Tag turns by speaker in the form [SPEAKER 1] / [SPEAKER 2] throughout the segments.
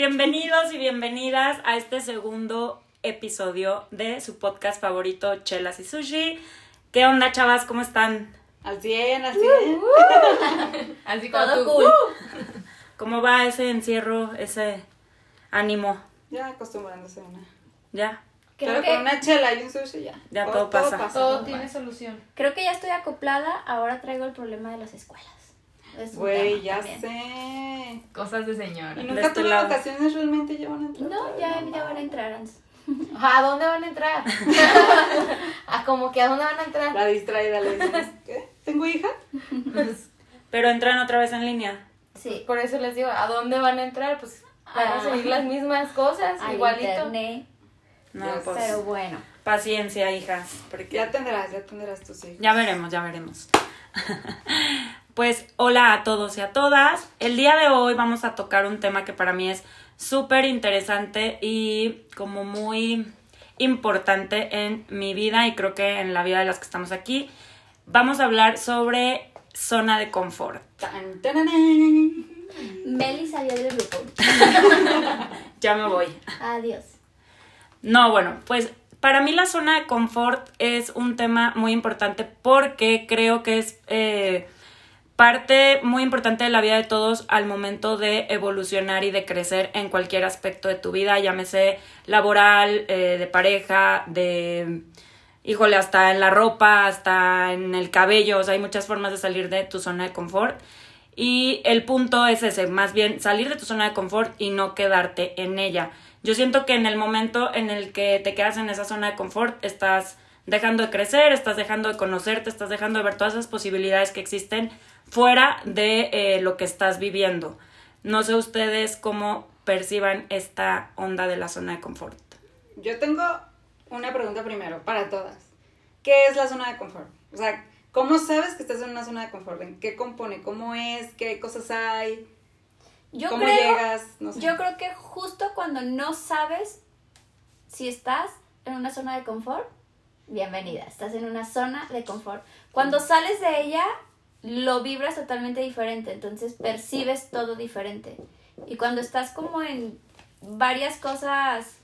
[SPEAKER 1] bienvenidos y bienvenidas a este segundo episodio de su podcast favorito, Chelas y Sushi. ¿Qué onda, chavas? ¿Cómo están?
[SPEAKER 2] Al 100, al 100.
[SPEAKER 3] Así como
[SPEAKER 4] Todo
[SPEAKER 3] tú.
[SPEAKER 4] cool.
[SPEAKER 1] ¿Cómo va ese encierro, ese ánimo?
[SPEAKER 2] Ya acostumbrándose a una.
[SPEAKER 1] ¿Ya?
[SPEAKER 4] Creo
[SPEAKER 2] Pero
[SPEAKER 4] que,
[SPEAKER 2] con una chela y un sushi ya.
[SPEAKER 1] Ya todo pasa.
[SPEAKER 3] Todo tiene solución.
[SPEAKER 4] creo que ya estoy acoplada, ahora traigo el problema de las escuelas. Es
[SPEAKER 2] Güey, ya
[SPEAKER 4] también.
[SPEAKER 2] sé.
[SPEAKER 3] Cosas de señora.
[SPEAKER 2] Y nunca
[SPEAKER 1] este
[SPEAKER 2] tuve vacaciones realmente ya van a entrar.
[SPEAKER 4] No, ya, ya van a entrar. Ans.
[SPEAKER 3] ¿A dónde van a entrar? ¿A como que a dónde van a entrar?
[SPEAKER 2] La distraída le dices, ¿qué? ¿Tengo hija?
[SPEAKER 1] Pero entran otra vez en línea.
[SPEAKER 4] Sí.
[SPEAKER 3] Por eso les digo, ¿a dónde van a entrar? Pues van a
[SPEAKER 4] Ah.
[SPEAKER 3] seguir las mismas cosas,
[SPEAKER 4] Al
[SPEAKER 3] igualito.
[SPEAKER 4] internet.
[SPEAKER 1] No,
[SPEAKER 2] Ya
[SPEAKER 1] pues
[SPEAKER 4] Pero bueno.
[SPEAKER 1] paciencia, hijas. Porque
[SPEAKER 2] Ya tendrás, ya tendrás tus hijos.
[SPEAKER 1] Ya veremos, ya veremos. Pues hola a todos y a todas. El día de hoy vamos a tocar un tema que para mí es súper interesante y como muy importante en mi vida y creo que en la vida de las que estamos aquí. Vamos a hablar sobre zona de confort.
[SPEAKER 2] Tan.
[SPEAKER 4] Meli salió del grupo.
[SPEAKER 1] Ya me voy.
[SPEAKER 4] Adiós.
[SPEAKER 1] No, bueno, pues para mí la zona de confort es un tema muy importante porque creo que es eh, parte muy importante de la vida de todos al momento de evolucionar y de crecer en cualquier aspecto de tu vida, llámese laboral, eh, de pareja, de, híjole, hasta en la ropa, hasta en el cabello, o sea, hay muchas formas de salir de tu zona de confort. Y el punto es ese, más bien salir de tu zona de confort y no quedarte en ella. Yo siento que en el momento en el que te quedas en esa zona de confort, estás dejando de crecer, estás dejando de conocerte, estás dejando de ver todas esas posibilidades que existen fuera de eh, lo que estás viviendo. No sé ustedes cómo perciban esta onda de la zona de confort.
[SPEAKER 2] Yo tengo una pregunta primero para todas. ¿Qué es la zona de confort? O sea, ¿cómo sabes que estás en una zona de confort? ¿En qué compone? ¿Cómo es? ¿Qué cosas hay?
[SPEAKER 4] Yo
[SPEAKER 2] ¿Cómo
[SPEAKER 4] creo,
[SPEAKER 2] llegas? No sé.
[SPEAKER 4] yo creo que justo cuando no sabes si estás en una zona de confort, bienvenida, estás en una zona de confort. Cuando sales de ella, lo vibras totalmente diferente, entonces percibes todo diferente. Y cuando estás como en varias cosas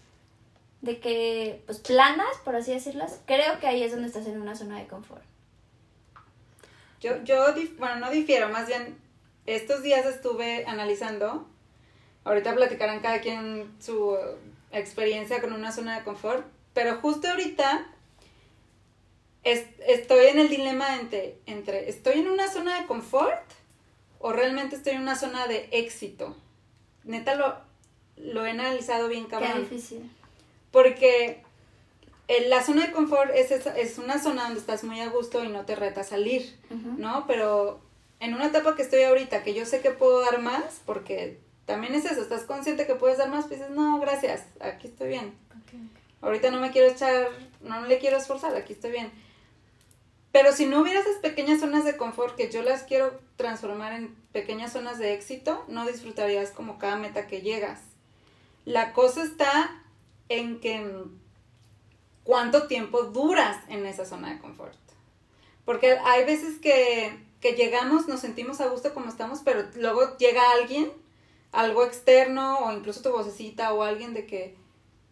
[SPEAKER 4] de que, pues planas, por así decirlas, creo que ahí es donde estás en una zona de confort.
[SPEAKER 2] Yo, yo, bueno, no difiero, más bien, estos días estuve analizando, ahorita platicarán cada quien su experiencia con una zona de confort, pero justo ahorita es- estoy en el dilema entre, entre, ¿estoy en una zona de confort o realmente estoy en una zona de éxito? Neta lo, lo he analizado bien
[SPEAKER 4] Qué
[SPEAKER 2] cabrón.
[SPEAKER 4] difícil.
[SPEAKER 2] Porque la zona de confort es, esa- es una zona donde estás muy a gusto y no te reta salir. ¿no? Pero en una etapa que estoy ahorita, que yo sé que puedo dar más, porque también es eso, estás consciente que puedes dar más, pues dices, no, gracias, aquí estoy bien. Ahorita no me quiero echar, no le quiero esforzar, aquí estoy bien. Pero si no hubiera esas pequeñas zonas de confort que yo las quiero transformar en pequeñas zonas de éxito, no disfrutarías como cada meta que llegas. La cosa está en que cuánto tiempo duras en esa zona de confort. Porque hay veces que, que llegamos, nos sentimos a gusto como estamos, pero luego llega alguien, algo externo, o incluso tu vocecita, o alguien de que,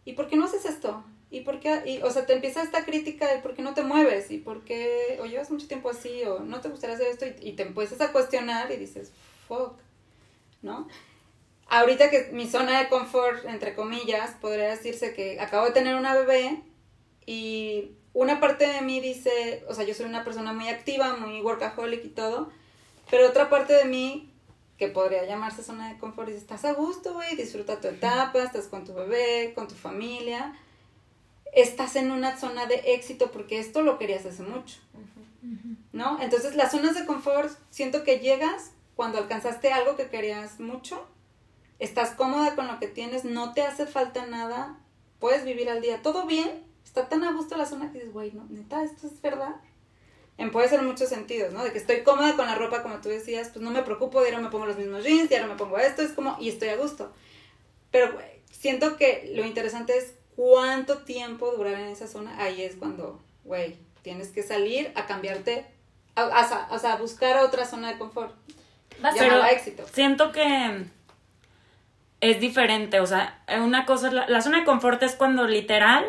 [SPEAKER 2] ¿y por qué no haces esto? ¿Y por qué? Y, o sea, te empieza esta crítica de por qué no te mueves, y por qué, o llevas mucho tiempo así, o no te gustaría hacer esto, y, y te empiezas a cuestionar y dices, fuck, ¿no? Ahorita que mi zona de confort, entre comillas, podría decirse que acabo de tener una bebé y una parte de mí dice, o sea, yo soy una persona muy activa, muy workaholic y todo, pero otra parte de mí, que podría llamarse zona de confort, dice, estás a gusto, güey, disfruta tu etapa, estás con tu bebé, con tu familia, estás en una zona de éxito porque esto lo querías hace mucho, ¿no? Entonces las zonas de confort, siento que llegas cuando alcanzaste algo que querías mucho, estás cómoda con lo que tienes, no te hace falta nada, puedes vivir al día, todo bien, está tan a gusto la zona que dices, güey, no, neta, esto es verdad. En puede ser muchos sentidos, ¿no? De que estoy cómoda con la ropa, como tú decías, pues no me preocupo, de ahora me pongo los mismos jeans, y ahora me pongo esto, es como, y estoy a gusto. Pero güey, siento que lo interesante es cuánto tiempo durar en esa zona, ahí es cuando, güey, tienes que salir a cambiarte, a, a- o sea, a buscar otra zona de confort.
[SPEAKER 1] Pero-
[SPEAKER 2] éxito.
[SPEAKER 1] Siento que es diferente, o sea, una cosa, la, la zona de confort es cuando literal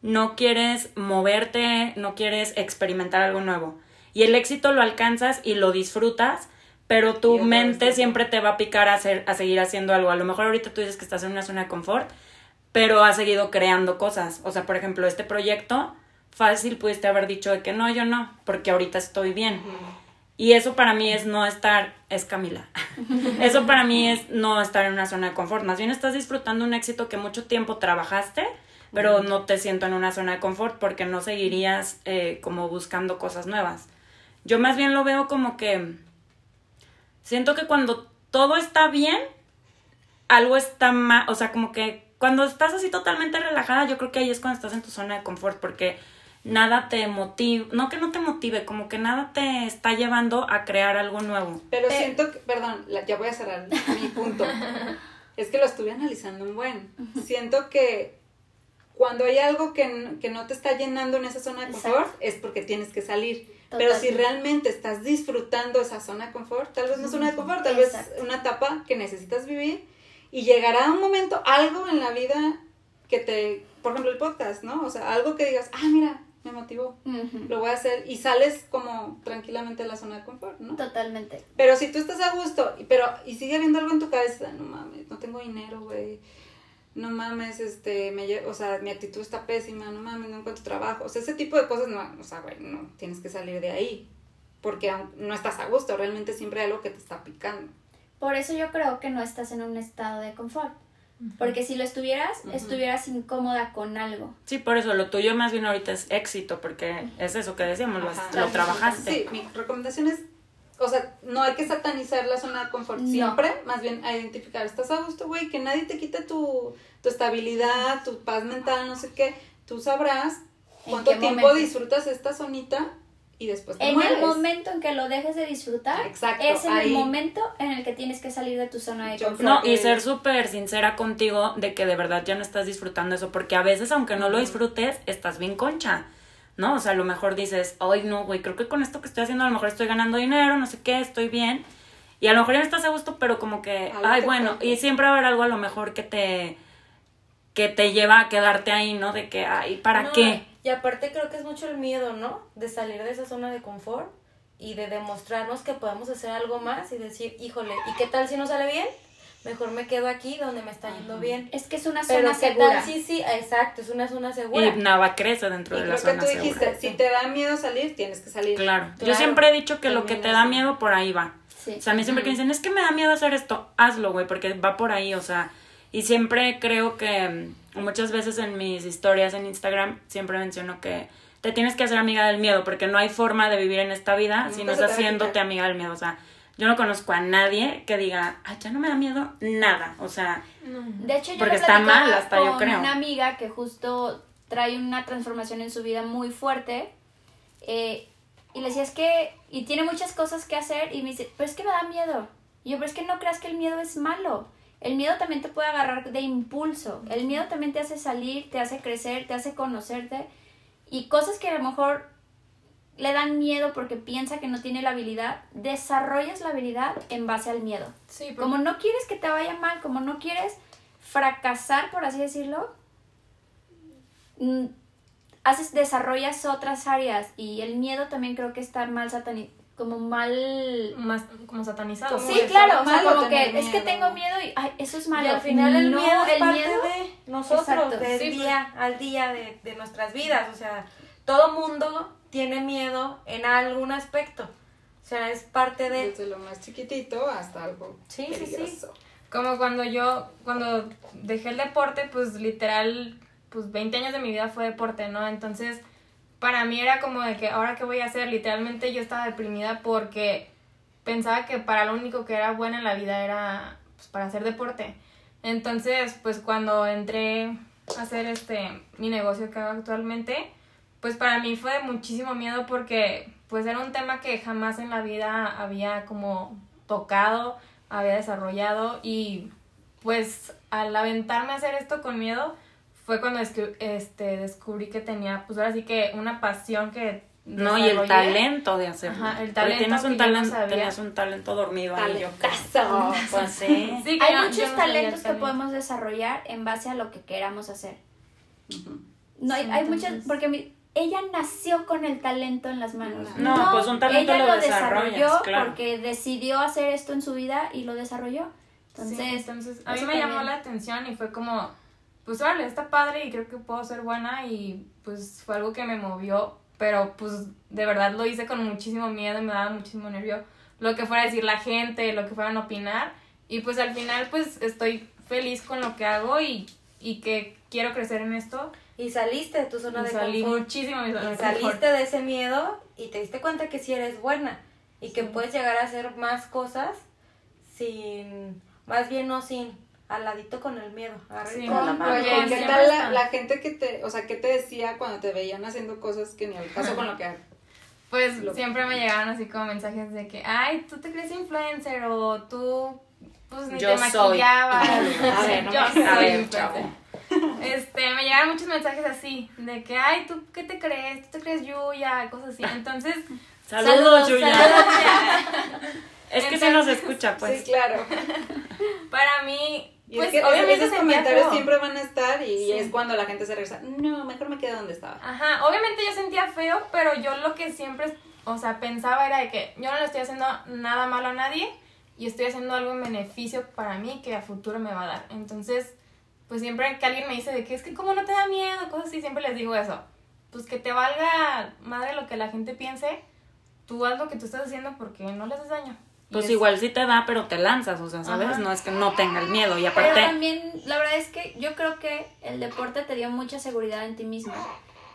[SPEAKER 1] no quieres moverte, no quieres experimentar algo nuevo. Y el éxito lo alcanzas y lo disfrutas, pero tu mente
[SPEAKER 2] te-
[SPEAKER 1] siempre te va a picar a, hacer, a seguir haciendo algo. A lo mejor ahorita tú dices que estás en una zona de confort, pero has seguido creando cosas. O sea, por ejemplo, este proyecto, fácil pudiste haber dicho de que no, yo no, porque ahorita estoy bien. Y eso para mí es no estar, es Camila. Eso para mí es no estar en una zona de confort. Más bien estás disfrutando un éxito que mucho tiempo trabajaste, pero no te siento en una zona de confort porque no seguirías eh, como buscando cosas nuevas. Yo más bien lo veo como que siento que cuando todo está bien, algo está mal, o sea, como que cuando estás así totalmente relajada, yo creo que ahí es cuando estás en tu zona de confort, porque nada te motiva, no que no te motive, como que nada te está llevando a crear algo nuevo.
[SPEAKER 2] Pero
[SPEAKER 3] Eh.
[SPEAKER 2] siento que, perdón, la- ya voy a cerrar mi punto. es que lo estuve analizando un buen. Siento que cuando hay algo que, que no te está llenando en esa zona de confort,
[SPEAKER 4] Exacto.
[SPEAKER 2] es porque tienes que salir. Pero si realmente estás disfrutando esa zona de confort, tal vez no es zona de confort, tal vez
[SPEAKER 4] Exacto.
[SPEAKER 2] una etapa que necesitas vivir y llegará un momento, algo en la vida que te, por ejemplo el podcast, ¿no? O sea, algo que digas, ah, mira, me motivó, lo voy a hacer y sales como tranquilamente de la zona de confort, ¿no?
[SPEAKER 4] Totalmente.
[SPEAKER 2] Pero si tú estás a gusto, y- pero y sigue habiendo algo en tu cabeza, no mames, no tengo dinero, güey. No mames, este, me, o sea, mi actitud está pésima, no mames, no encuentro trabajo. O sea, ese tipo de cosas, no, o sea, güey, no, tienes que salir de ahí. Porque no estás a gusto, realmente siempre hay algo que te está picando.
[SPEAKER 4] Por eso yo creo que no estás en un estado de confort. Porque si lo estuvieras, estuvieras incómoda con algo.
[SPEAKER 1] Sí, por eso lo tuyo más bien ahorita es éxito, porque es eso que decíamos, lo,
[SPEAKER 2] Ajá.
[SPEAKER 1] lo trabajaste.
[SPEAKER 2] Sí, mi recomendación es, o sea, no hay que satanizar la zona de confort
[SPEAKER 4] No.
[SPEAKER 2] siempre, más bien a identificar, estás a gusto, güey, que nadie te quite tu, tu estabilidad, tu paz mental, no sé qué, tú sabrás
[SPEAKER 4] ¿En
[SPEAKER 2] cuánto tiempo
[SPEAKER 4] momento?
[SPEAKER 2] disfrutas esta zonita y después te
[SPEAKER 4] En
[SPEAKER 2] mueres.
[SPEAKER 4] el momento en que lo dejes de disfrutar,
[SPEAKER 2] Exacto,
[SPEAKER 4] es en
[SPEAKER 2] ahí.
[SPEAKER 4] el momento en el que tienes que salir de tu zona de confort.
[SPEAKER 1] No, y ser súper sincera contigo de que de verdad ya no estás disfrutando eso, porque a veces, aunque no lo disfrutes, estás bien concha, ¿no? O sea, a lo mejor dices, ay, no, güey, creo que con esto que estoy haciendo a lo mejor estoy ganando dinero, no sé qué, estoy bien. Y a lo mejor ya no estás a gusto, pero como que,
[SPEAKER 2] Algo
[SPEAKER 1] ay, bueno, y siempre va a haber algo a lo mejor que te que te lleva a quedarte ahí, ¿no? De que, ay, ¿para
[SPEAKER 3] No,
[SPEAKER 1] qué?
[SPEAKER 3] Y aparte creo que es mucho el miedo, ¿no? De salir de esa zona de confort y de demostrarnos que podemos hacer algo más y decir, híjole, ¿y qué tal si no sale bien? Mejor me quedo aquí donde me está yendo bien.
[SPEAKER 4] Es que es una
[SPEAKER 3] Pero
[SPEAKER 4] zona
[SPEAKER 3] ¿qué
[SPEAKER 4] segura.
[SPEAKER 3] tal si sí? Exacto, es una zona segura.
[SPEAKER 1] Y nada crece dentro
[SPEAKER 2] Y
[SPEAKER 1] de la
[SPEAKER 2] creo que
[SPEAKER 1] zona
[SPEAKER 2] tú
[SPEAKER 1] segura.
[SPEAKER 2] dijiste, si te da miedo salir, tienes que salir.
[SPEAKER 1] Claro. Yo
[SPEAKER 3] Claro,
[SPEAKER 1] siempre he dicho que lo que te da miedo por ahí va.
[SPEAKER 4] Sí.
[SPEAKER 1] O sea, a mí siempre que me dicen, es que me da miedo hacer esto, hazlo, güey, porque va por ahí, o sea, y siempre creo que mm, muchas veces en mis historias en Instagram siempre menciono que te tienes que hacer amiga del miedo, porque no hay forma de vivir en esta vida si
[SPEAKER 2] Nunca
[SPEAKER 1] no
[SPEAKER 2] va a
[SPEAKER 1] haciéndote amiga del miedo, o sea, yo no conozco a nadie que diga, ay, ya no me da miedo nada, o sea,
[SPEAKER 4] De hecho, yo
[SPEAKER 1] Porque está mal, hasta yo creo.
[SPEAKER 4] una amiga que justo trae una transformación en su vida muy fuerte. eh, y le decía, es que. Y tiene muchas cosas que hacer. Y me dice, pero es que me da miedo. Y yo, pero es que no creas que el miedo es malo. El miedo también te puede agarrar de impulso. El miedo también te hace salir, te hace crecer, te hace conocerte. Y cosas que a lo mejor le dan miedo porque piensa que no tiene la habilidad, desarrollas la habilidad en base al miedo.
[SPEAKER 3] Sí, porque-
[SPEAKER 4] Como no quieres que te vaya mal, como no quieres fracasar, por así decirlo, mm, haces, desarrollas otras áreas y el miedo también creo que está mal satani como mal...
[SPEAKER 3] más como satanizado.
[SPEAKER 2] Como
[SPEAKER 4] Sí, claro, o sea, como que es que tengo miedo y ay, eso es malo.
[SPEAKER 3] Y al final el
[SPEAKER 4] No,
[SPEAKER 3] miedo es
[SPEAKER 4] el
[SPEAKER 3] parte
[SPEAKER 4] miedo-
[SPEAKER 3] de nosotros, del
[SPEAKER 4] Sí,
[SPEAKER 3] día al día de, de nuestras vidas. O sea, todo mundo tiene miedo en algún aspecto. O sea, es parte de...
[SPEAKER 2] Desde lo más chiquitito hasta algo
[SPEAKER 3] Sí, sí, sí.
[SPEAKER 2] peligroso.
[SPEAKER 5] Como cuando yo, cuando dejé el deporte, pues literal, pues 20 años de mi vida fue deporte, ¿no? Entonces, para mí era como de que, ¿ahora qué voy a hacer? Literalmente yo estaba deprimida porque pensaba que para lo único que era buena en la vida era pues, para hacer deporte. Entonces, pues cuando entré a hacer este, mi negocio que hago actualmente, pues para mí fue de muchísimo miedo porque pues era un tema que jamás en la vida había como tocado, había desarrollado y pues al aventarme a hacer esto con miedo fue cuando descubrí, este, descubrí que tenía pues ahora sí que una pasión que
[SPEAKER 1] No, y el talento de hacerlo.
[SPEAKER 5] Ajá, el talento
[SPEAKER 1] tienes un
[SPEAKER 5] no
[SPEAKER 1] talento, tenías un talento dormido ahí. Yo, pues sí.
[SPEAKER 5] Sí,
[SPEAKER 4] Hay muchos
[SPEAKER 5] no
[SPEAKER 4] talentos que podemos desarrollar en base a lo que queramos hacer. No, hay,
[SPEAKER 5] Sí,
[SPEAKER 4] hay muchas, porque mi- ella nació con el talento en las manos.
[SPEAKER 1] No, pues un talento
[SPEAKER 4] ella
[SPEAKER 1] lo
[SPEAKER 4] desarrolló
[SPEAKER 1] claro.
[SPEAKER 4] porque decidió hacer esto en su vida y lo desarrolló. Entonces,
[SPEAKER 5] Sí, entonces a mí me llamó la atención y fue como, pues órale, está padre y creo que puedo ser buena y pues fue algo que me movió, pero pues de verdad lo hice con muchísimo miedo y me daba muchísimo nervio lo que fuera a decir la gente, lo que fueran a opinar y pues al final pues estoy feliz con lo que hago y, y que quiero crecer en esto
[SPEAKER 3] Y saliste de tu zona
[SPEAKER 5] y
[SPEAKER 3] de
[SPEAKER 5] salí
[SPEAKER 3] confort.
[SPEAKER 5] muchísimo de mi zona
[SPEAKER 3] Y
[SPEAKER 5] de confort.
[SPEAKER 3] saliste de ese miedo y te diste cuenta que sí eres buena y que puedes llegar a hacer más cosas sin, más bien no sin, al ladito con el miedo.
[SPEAKER 5] Sí.
[SPEAKER 3] con la mano.
[SPEAKER 2] Oye, ¿qué tal la, gente que te, o sea, qué te decía cuando te veían haciendo cosas que ni al caso con lo que
[SPEAKER 5] Pues
[SPEAKER 2] Lo-
[SPEAKER 5] siempre me llegaban así como mensajes de que, ay, tú te crees influencer o tú pues ni
[SPEAKER 1] Yo
[SPEAKER 5] te
[SPEAKER 1] soy.
[SPEAKER 5] maquillabas.
[SPEAKER 2] A ver, no
[SPEAKER 5] yo
[SPEAKER 2] me-
[SPEAKER 5] soy influencer. Este, me llegaron muchos mensajes así, de que, ay, ¿tú qué te crees? ¿Tú te crees Yuya? Cosas así. Entonces,
[SPEAKER 1] Saludos,
[SPEAKER 4] Saludos,
[SPEAKER 1] Yuya.
[SPEAKER 4] saludos.
[SPEAKER 1] Es que se nos escucha, pues.
[SPEAKER 2] Sí, claro.
[SPEAKER 5] para mí,
[SPEAKER 2] Y
[SPEAKER 5] pues
[SPEAKER 2] es que
[SPEAKER 5] obviamente
[SPEAKER 2] esos comentarios
[SPEAKER 5] feo.
[SPEAKER 2] siempre van a estar y
[SPEAKER 5] Sí.
[SPEAKER 2] es cuando la gente se regresa. No, mejor me quedo donde estaba.
[SPEAKER 5] Ajá, obviamente yo sentía feo, pero yo lo que siempre, o sea, pensaba era de que yo no le estoy haciendo nada malo a nadie y estoy haciendo algo en beneficio para mí que a futuro me va a dar. Entonces, pues siempre que alguien me dice de que es que como no te da miedo, cosas así, siempre les digo eso. Pues que te valga madre lo que la gente piense, tú haz lo que tú estás haciendo porque no les haces daño.
[SPEAKER 1] Pues
[SPEAKER 5] es-
[SPEAKER 1] igual sí te da, pero te lanzas, o sea, ¿sabes?
[SPEAKER 5] Ajá.
[SPEAKER 1] No es que no tenga el miedo. Y
[SPEAKER 4] Pero
[SPEAKER 1] aparte,
[SPEAKER 4] también, la verdad es que yo creo que el deporte te dio mucha seguridad en ti mismo.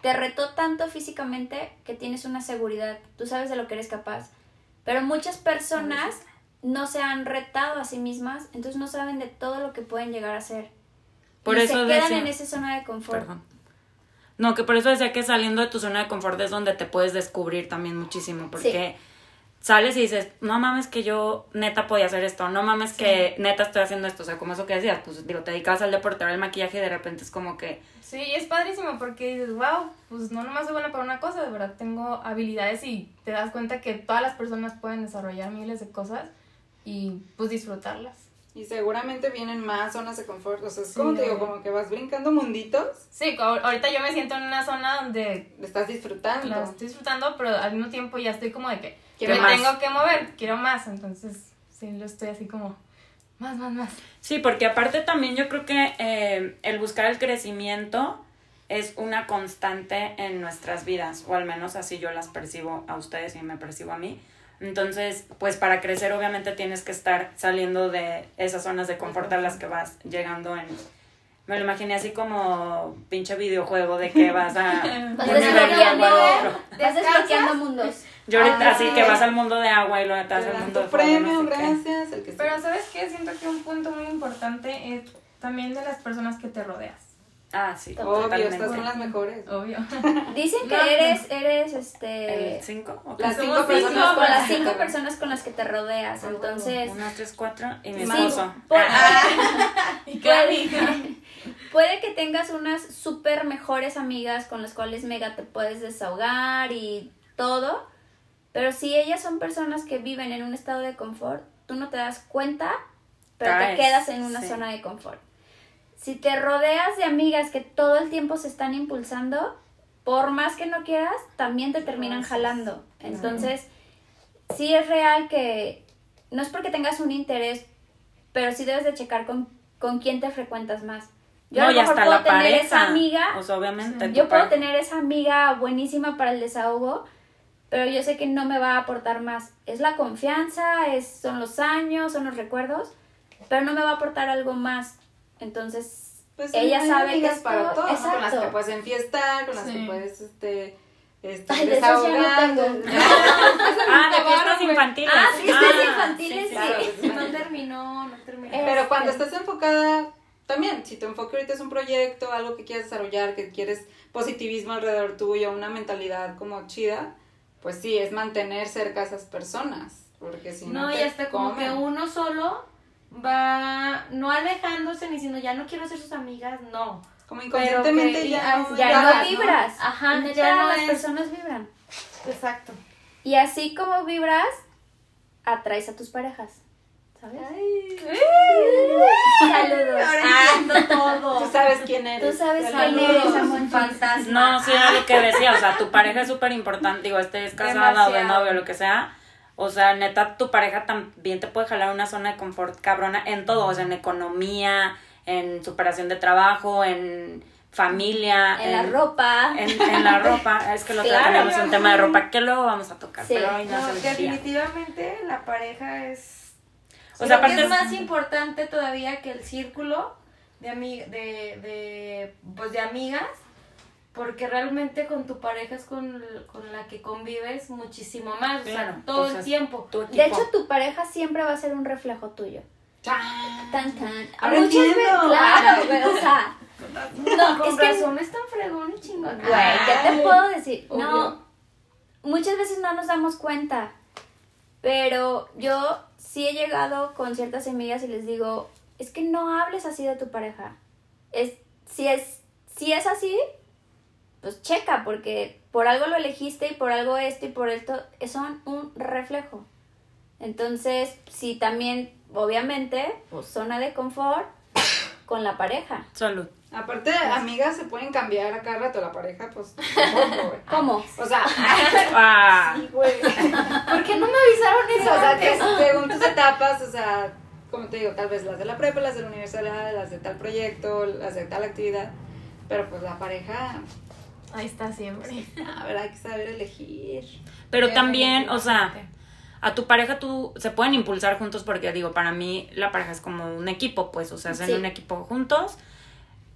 [SPEAKER 4] Te retó tanto físicamente que tienes una seguridad. Tú sabes de lo que eres capaz. Pero muchas personas no se han retado a sí mismas, entonces no saben de todo lo que pueden llegar a ser.
[SPEAKER 1] Por
[SPEAKER 4] y
[SPEAKER 1] eso
[SPEAKER 4] se quedan
[SPEAKER 1] decía-
[SPEAKER 4] en esa zona de confort.
[SPEAKER 1] Perdón. No, que por eso decía que saliendo de tu zona de confort es donde te puedes descubrir también muchísimo, porque sales y dices, no mames que yo neta podía hacer esto, no mames que neta estoy haciendo esto, o sea, como eso que decías, pues digo, te dedicabas al deporte, el maquillaje y de repente es como que,
[SPEAKER 5] Sí, y es padrísimo porque dices, wow, pues no nomás soy buena para una cosa, de verdad tengo habilidades y te das cuenta que todas las personas pueden desarrollar miles de cosas y pues disfrutarlas.
[SPEAKER 2] Y seguramente vienen más zonas de confort. O sea, es
[SPEAKER 5] Sí,
[SPEAKER 2] como te digo, como que vas brincando munditos,
[SPEAKER 5] Sí, ahorita yo me siento en una zona donde
[SPEAKER 2] estás disfrutando.
[SPEAKER 5] la estoy disfrutando, pero al mismo tiempo ya estoy como de que Me
[SPEAKER 1] más.
[SPEAKER 5] tengo que mover, quiero más, entonces sí, lo estoy así como más, más, más.
[SPEAKER 1] Sí, porque aparte también yo creo que eh, el buscar el crecimiento es una constante en nuestras vidas, o al menos así yo las percibo a ustedes y me percibo a mí. Entonces, pues para crecer obviamente tienes que estar saliendo de esas zonas de confort a las que vas llegando en... Me lo imaginé así como pinche videojuego de que vas a...
[SPEAKER 4] Vas desbloqueando, desbloqueando mundos.
[SPEAKER 1] Yo ahorita
[SPEAKER 2] Ah,
[SPEAKER 1] así que vas al mundo de agua y vas
[SPEAKER 2] Te
[SPEAKER 1] al mundo
[SPEAKER 2] tu
[SPEAKER 1] de fuego,
[SPEAKER 2] premio,
[SPEAKER 1] no sé
[SPEAKER 2] gracias. El que sea.
[SPEAKER 5] Pero ¿sabes qué? Siento que un punto muy importante es también de las personas que te rodeas.
[SPEAKER 1] Ah, sí,
[SPEAKER 2] Obvio,
[SPEAKER 1] totalmente.
[SPEAKER 2] estas son las mejores.
[SPEAKER 5] Obvio.
[SPEAKER 4] Dicen que
[SPEAKER 5] No.
[SPEAKER 4] eres, eres este
[SPEAKER 1] ¿El cinco?
[SPEAKER 2] Las cinco personas
[SPEAKER 5] cinco,
[SPEAKER 4] con las cinco personas con las que te rodeas. Entonces,
[SPEAKER 1] Uno, tres, cuatro y mi
[SPEAKER 2] Sí.
[SPEAKER 1] esposo.
[SPEAKER 4] por-
[SPEAKER 5] ¿Y
[SPEAKER 4] puede, puede que tengas unas súper mejores amigas con las cuales mega te puedes desahogar y todo, pero si ellas son personas que viven en un estado de confort, tú no te das cuenta, pero
[SPEAKER 1] Caes,
[SPEAKER 4] te quedas en una
[SPEAKER 1] sí.
[SPEAKER 4] zona de confort. Si te rodeas de amigas que todo el tiempo se están impulsando, por más que no quieras, también te terminan jalando. Entonces, sí es real que no es porque tengas un interés, pero sí debes de checar con, con quién te frecuentas más. Yo
[SPEAKER 1] no,
[SPEAKER 4] a
[SPEAKER 1] y
[SPEAKER 4] lo mejor
[SPEAKER 1] hasta
[SPEAKER 4] puedo
[SPEAKER 1] la
[SPEAKER 4] tener
[SPEAKER 1] pareja.
[SPEAKER 4] esa amiga,
[SPEAKER 1] O sea, obviamente.
[SPEAKER 4] yo puedo
[SPEAKER 1] pareja.
[SPEAKER 4] tener esa amiga buenísima para el desahogo, pero yo sé que no me va a aportar más. Es la confianza, es, son los años, son los recuerdos, pero no me va a aportar algo más. Entonces,
[SPEAKER 2] Pues
[SPEAKER 4] ella sabe que esto,
[SPEAKER 2] para todo, ¿no? Con las que puedes enfiestar, con las
[SPEAKER 5] Sí.
[SPEAKER 2] que puedes, este, este
[SPEAKER 4] Ay, de ya no tengo.
[SPEAKER 1] Ah, de fiestas infantiles.
[SPEAKER 4] Ah, fiestas
[SPEAKER 1] Ah,
[SPEAKER 4] infantiles,
[SPEAKER 1] sí,
[SPEAKER 2] Claro,
[SPEAKER 1] sí.
[SPEAKER 2] sí.
[SPEAKER 3] No terminó, no terminó.
[SPEAKER 4] Eh,
[SPEAKER 2] Pero cuando
[SPEAKER 4] Este.
[SPEAKER 2] estás enfocada, también, si tu enfoque ahorita es un proyecto, algo que quieres desarrollar, que quieres positivismo alrededor tuyo, una mentalidad como chida, pues sí, es mantener cerca a esas personas, porque si no,
[SPEAKER 3] No, y hasta como que uno solo va no alejándose ni diciendo ya no quiero ser sus amigas, no.
[SPEAKER 2] Como inconscientemente
[SPEAKER 3] que
[SPEAKER 2] ya,
[SPEAKER 3] ya-
[SPEAKER 4] Ya
[SPEAKER 2] vibras,
[SPEAKER 4] no vibras.
[SPEAKER 3] Ajá,
[SPEAKER 4] Neta,
[SPEAKER 3] ya no
[SPEAKER 4] las
[SPEAKER 3] es-
[SPEAKER 4] personas vibran.
[SPEAKER 3] Exacto.
[SPEAKER 4] Y así como vibras, atraes a tus parejas. ¿Sabes? Saludos.
[SPEAKER 3] Entiendo todo.
[SPEAKER 2] Tú sabes quién eres.
[SPEAKER 4] Tú sabes
[SPEAKER 2] Saludos.
[SPEAKER 4] quién eres, amor.
[SPEAKER 3] Fantasma.
[SPEAKER 1] No, sí era lo que decía, o sea, tu pareja es súper importante, digo, estés casada o de novio, lo que sea. O sea, neta, tu pareja también te puede jalar una zona de confort cabrona en todo, o sea, en economía, en superación de trabajo, en familia.
[SPEAKER 4] En la ropa.
[SPEAKER 1] En, en la ropa, es que lo
[SPEAKER 4] Claro.
[SPEAKER 1] tenemos un tema de ropa que luego vamos a tocar,
[SPEAKER 4] Sí.
[SPEAKER 1] pero hoy no,
[SPEAKER 3] No, definitivamente la pareja es.
[SPEAKER 1] O
[SPEAKER 3] Creo
[SPEAKER 1] sea,
[SPEAKER 3] que
[SPEAKER 1] aparte
[SPEAKER 3] es
[SPEAKER 1] es-
[SPEAKER 3] más importante todavía que el círculo de, ami- de, de, pues de amigas, porque realmente con tu pareja es con, con la que convives muchísimo más, o sea,
[SPEAKER 1] Claro,
[SPEAKER 3] todo el tiempo.
[SPEAKER 4] De hecho, tu pareja siempre va a ser un reflejo tuyo. Tan, tan.
[SPEAKER 2] Ahora
[SPEAKER 4] Muchas
[SPEAKER 2] entiendo.
[SPEAKER 4] veces- Claro, güey, o sea. No,
[SPEAKER 3] con
[SPEAKER 4] es que.
[SPEAKER 3] razón es tan fregón y chingón.
[SPEAKER 4] Güey, ¿qué te puedo decir?
[SPEAKER 2] obvio.
[SPEAKER 4] No, muchas veces no nos damos cuenta, pero yo sí he llegado con ciertas amigas y les digo, es que no hables así de tu pareja. Es, si, es, si es así, pues checa, porque por algo lo elegiste y por algo esto y por esto, son un reflejo. Entonces, si también, obviamente, pues zona de confort con la pareja.
[SPEAKER 1] Salud.
[SPEAKER 2] Aparte, amigas se pueden cambiar a cada rato la pareja, pues tampoco, güey.
[SPEAKER 4] ¿Cómo?
[SPEAKER 2] O sea,
[SPEAKER 1] Ah,
[SPEAKER 2] sí, güey.
[SPEAKER 3] ¿Por qué no me avisaron
[SPEAKER 2] O
[SPEAKER 3] eso
[SPEAKER 2] sea, que según tus etapas, o sea, como te digo, tal vez las de la prepa, las de la universidad, las de tal proyecto, las de tal actividad. Pero pues la pareja,
[SPEAKER 5] Ahí está siempre.
[SPEAKER 2] a ver, hay que saber elegir.
[SPEAKER 1] pero también, o sea, a tu pareja tú se pueden impulsar juntos porque digo, para mí la pareja es como un equipo, pues, o sea, hacen
[SPEAKER 4] Sí.
[SPEAKER 1] un equipo juntos,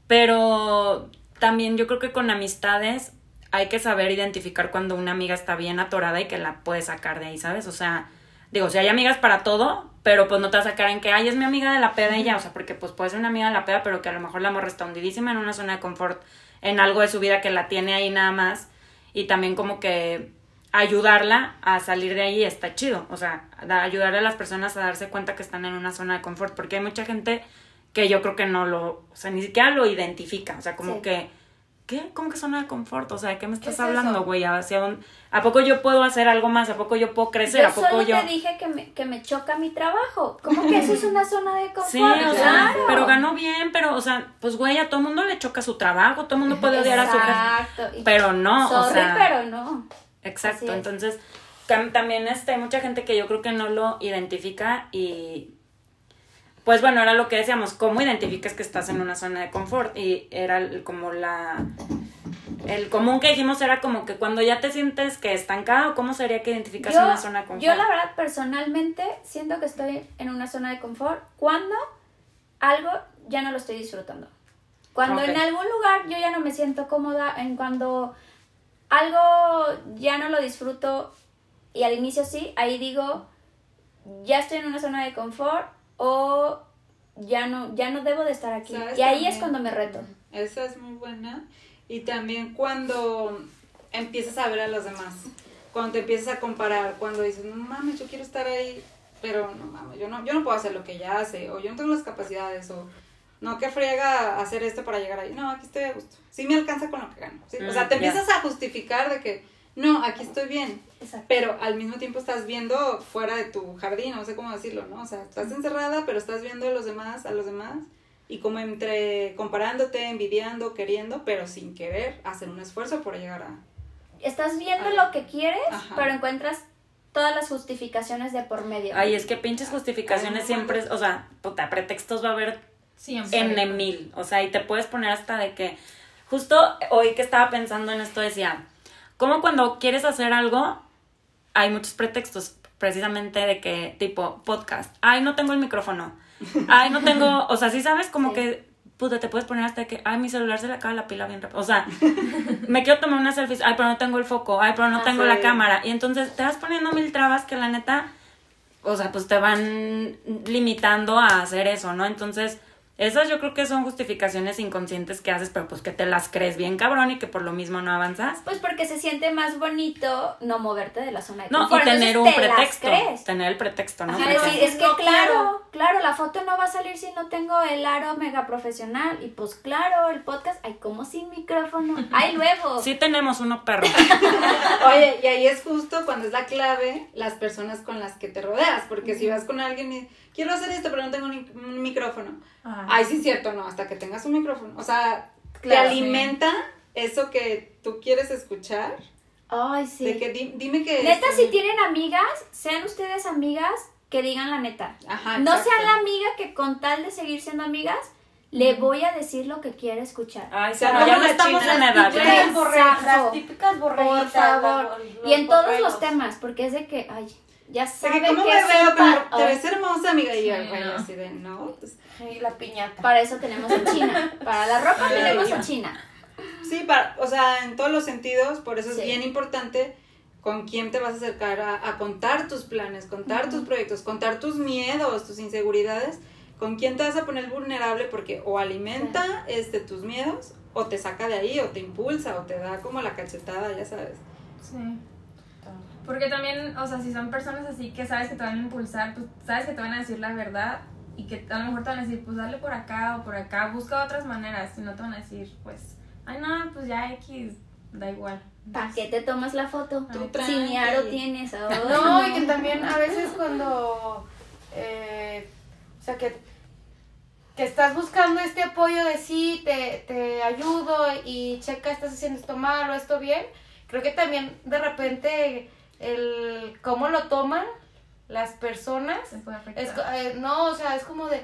[SPEAKER 1] pero también yo creo que con amistades hay que saber identificar cuando una amiga está bien atorada y que la puedes sacar de ahí, ¿sabes? O sea, digo, si hay amigas para todo, pero pues no te vas a sacar en que, ay, es mi amiga de la peda y ya, o sea, porque pues puede ser una amiga de la peda, pero que a lo mejor la morra está hundidísima en una zona de confort, en algo de su vida que la tiene ahí nada más, y también como que ayudarla a salir de ahí está chido, o sea, da- ayudarle a las personas a darse cuenta que están en una zona de confort, porque hay mucha gente que yo creo que no lo, o sea, ni siquiera lo identifica, o sea, como
[SPEAKER 4] Sí.
[SPEAKER 1] que, ¿qué? ¿Cómo que zona de confort? O sea, ¿de qué me estás
[SPEAKER 3] es
[SPEAKER 1] hablando, güey? ¿Hacia dónde- ¿A poco yo puedo hacer algo más? ¿A poco yo puedo crecer?
[SPEAKER 4] Yo
[SPEAKER 1] ¿A poco
[SPEAKER 4] solo
[SPEAKER 1] yo...?
[SPEAKER 4] te dije que me, que me choca mi trabajo. ¿Cómo que eso es una zona de confort?
[SPEAKER 1] Sí, o sea,
[SPEAKER 4] Claro.
[SPEAKER 1] pero ganó bien, pero, o sea, pues, güey, a todo mundo le choca su trabajo, todo el mundo puede odiar a su.
[SPEAKER 4] Y-
[SPEAKER 1] Pero no, o
[SPEAKER 4] Sorry,
[SPEAKER 1] sea...
[SPEAKER 4] pero no.
[SPEAKER 1] Exacto, entonces también este, hay mucha gente que yo creo que no lo identifica y pues bueno, era lo que decíamos, ¿cómo identificas que estás en una zona de confort? Y era como la... El común que dijimos era como que cuando ya te sientes que estancado, ¿cómo sería que identificas
[SPEAKER 4] Yo,
[SPEAKER 1] una zona de confort?
[SPEAKER 4] yo la verdad personalmente siento que estoy en una zona de confort cuando algo ya no lo estoy disfrutando. Cuando en algún lugar yo ya no me siento cómoda, en cuando algo ya no lo disfruto y al inicio sí, ahí digo, ya estoy en una zona de confort o ya no, ya no debo de estar aquí.
[SPEAKER 2] ¿Sabes
[SPEAKER 4] Y ahí
[SPEAKER 2] también?
[SPEAKER 4] es cuando me reto.
[SPEAKER 2] Esa es muy buena. Y también cuando empiezas a ver a los demás. Cuando te empiezas a comparar, cuando dices, no mames, yo quiero estar ahí, pero no mames, yo no, yo no puedo hacer lo que ella hace, o yo no tengo las capacidades, o no, que friega hacer esto para llegar ahí. No, aquí estoy a gusto. Sí me alcanza con lo que gano. ¿sí? O sea,
[SPEAKER 1] Mm,
[SPEAKER 2] te empiezas a justificar de que, no, aquí estoy bien.
[SPEAKER 4] Exacto.
[SPEAKER 2] Pero al mismo tiempo estás viendo fuera de tu jardín, no sé cómo decirlo, ¿no? O sea, estás encerrada, pero estás viendo a los demás, a los demás, y como entre comparándote, envidiando, queriendo, pero sin querer hacer un esfuerzo por llegar a...
[SPEAKER 4] Estás viendo lo que quieres,
[SPEAKER 2] Ajá.
[SPEAKER 4] pero encuentras todas las justificaciones de por medio.
[SPEAKER 1] Ay, es que pinches justificaciones
[SPEAKER 2] Ay,
[SPEAKER 1] siempre, o sea, puta, pretextos va a haber
[SPEAKER 5] Siempre.
[SPEAKER 1] N mil. O sea, y te puedes poner hasta de que. Justo hoy que estaba pensando en esto decía. Como cuando quieres hacer algo, hay muchos pretextos. Precisamente de que, tipo, podcast. Ay, no tengo el micrófono. Ay, no tengo. O sea, sí sabes, como
[SPEAKER 4] Sí.
[SPEAKER 1] que. Puta, te puedes poner hasta que. Ay, mi celular se le acaba la pila bien rápido. O sea, me quiero tomar una selfie. Ay, pero no tengo el foco. Ay, pero no
[SPEAKER 4] Ah,
[SPEAKER 1] tengo
[SPEAKER 2] sí.
[SPEAKER 1] la cámara. Y entonces te vas poniendo mil trabas que la neta o sea, pues te van limitando a hacer eso, ¿no? Entonces, Esas yo creo que son justificaciones inconscientes que haces, pero pues que te las crees bien cabrón y que por lo mismo no avanzas.
[SPEAKER 4] Pues porque se siente más bonito no moverte de la zona de
[SPEAKER 1] No,
[SPEAKER 4] confort.
[SPEAKER 1] y tener
[SPEAKER 4] Entonces,
[SPEAKER 1] un
[SPEAKER 4] te las
[SPEAKER 1] pretexto.
[SPEAKER 4] crees.
[SPEAKER 1] Tener el pretexto, ¿no?
[SPEAKER 4] Ajá, decir, es que
[SPEAKER 3] No
[SPEAKER 4] claro, claro, la foto no va a salir si no tengo el aro mega profesional. Y pues claro, el podcast, ay, como sin micrófono. Ay, luego.
[SPEAKER 1] Sí tenemos uno perro.
[SPEAKER 2] Oye, y ahí es justo cuando es la clave las personas con las que te rodeas, porque si vas con alguien y quiero hacer esto, pero no tengo un micrófono.
[SPEAKER 5] Ah.
[SPEAKER 2] Ay, sí, es cierto, no, hasta que tengas un micrófono. O sea,
[SPEAKER 3] Claro,
[SPEAKER 2] te
[SPEAKER 3] sí.
[SPEAKER 2] alimenta eso que tú quieres escuchar.
[SPEAKER 4] Ay, sí.
[SPEAKER 2] De que di- dime que.
[SPEAKER 4] Neta,
[SPEAKER 2] este-
[SPEAKER 4] si tienen amigas, sean ustedes amigas que digan la neta.
[SPEAKER 2] Ajá,
[SPEAKER 4] no sean la amiga que con tal de seguir siendo amigas, le voy a decir lo que quiere escuchar.
[SPEAKER 1] Ay,
[SPEAKER 2] sea,
[SPEAKER 1] bueno, ya no estamos en edad.
[SPEAKER 3] Las típicas
[SPEAKER 4] Por
[SPEAKER 3] borreguitas.
[SPEAKER 4] favor.
[SPEAKER 3] la-
[SPEAKER 4] Y en todos los temas, porque es de que, ay, ya saben
[SPEAKER 2] que, ¿cómo
[SPEAKER 4] que
[SPEAKER 2] me
[SPEAKER 4] es par-
[SPEAKER 2] te ves hermosa, amiga. Y yo,
[SPEAKER 5] Sí,
[SPEAKER 2] güey,
[SPEAKER 5] no.
[SPEAKER 2] así de, no. pues,
[SPEAKER 3] Y la piñata.
[SPEAKER 4] Para eso tenemos a China. Para la ropa tenemos a China.
[SPEAKER 2] Sí, para, o sea, en todos los sentidos, por eso
[SPEAKER 4] Sí.
[SPEAKER 2] es bien importante con quién te vas a acercar a, a contar tus planes, contar tus proyectos, contar tus miedos, tus inseguridades, con quién te vas a poner vulnerable porque o alimenta este tus miedos o te saca de ahí o te impulsa o te da como la cachetada, ya sabes.
[SPEAKER 5] Sí. Porque también, o sea, si son personas así que sabes que te van a impulsar, pues sabes que te van a decir la verdad y que a lo mejor te van a decir, pues dale por acá o por acá, busca otras maneras. Y no te van a decir, pues, ay, no, pues ya X, da igual.
[SPEAKER 4] ¿Para qué te tomas la foto?
[SPEAKER 2] Tú
[SPEAKER 4] Si ni aro tienes.
[SPEAKER 3] No, y que también a veces cuando, eh, o sea, que, que estás buscando este apoyo de sí, te, te ayudo y checa, estás haciendo esto mal o esto bien, creo que también de repente el cómo lo toman las personas
[SPEAKER 5] Se puede afectar.
[SPEAKER 3] es, eh, no, o sea, es como de,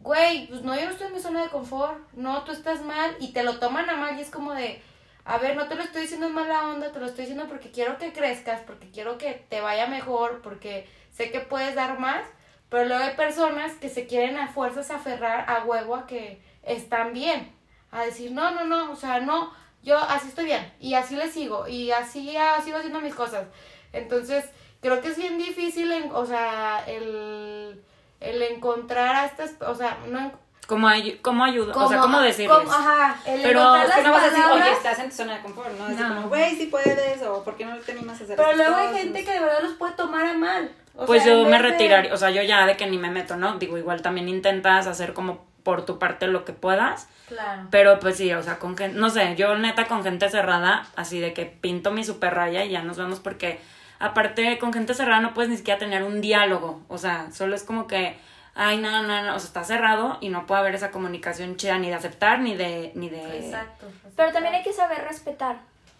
[SPEAKER 3] güey, pues no, yo no estoy en mi zona de confort, no, tú estás mal y te lo toman a mal y es como de, a ver, no te lo estoy diciendo en mala onda, te lo estoy diciendo porque quiero que crezcas, porque quiero que te vaya mejor, porque sé que puedes dar más, pero luego hay personas que se quieren a fuerzas aferrar a huevo a que están bien, a decir, no, no, no, o sea, no, yo así estoy bien y así le sigo y así ah, sigo haciendo mis cosas. Entonces, creo que es bien difícil, en- o sea, el, el encontrar a estas, o sea, no
[SPEAKER 1] ¿Cómo, ay- cómo ayuda? o sea, ¿cómo decirles?
[SPEAKER 3] como- ajá, el
[SPEAKER 1] Pero es
[SPEAKER 2] que no vas a decir, oye, estás en tu zona de confort, ¿no? Es
[SPEAKER 5] No.
[SPEAKER 2] como, güey, si puedes, o ¿por qué no te animas a hacer
[SPEAKER 3] Pero luego hay
[SPEAKER 2] cosas?
[SPEAKER 3] gente que de verdad los puede tomar a mal. O
[SPEAKER 1] Pues
[SPEAKER 3] sea,
[SPEAKER 1] yo me
[SPEAKER 3] de-
[SPEAKER 1] retiraría, o sea, yo ya de que ni me meto, ¿no? Digo, igual también intentas hacer como por tu parte lo que puedas,
[SPEAKER 3] Claro.
[SPEAKER 1] pero pues sí, o sea, con gente, no sé, yo neta con gente cerrada, así de que pinto mi super raya y ya nos vemos porque aparte con gente cerrada no puedes ni siquiera tener un diálogo, o sea, solo es como que, ay, no, no, no, o sea, está cerrado y no puede haber esa comunicación chida ni de aceptar ni de, ni de...
[SPEAKER 3] Exacto.
[SPEAKER 4] Pero también hay que saber respetar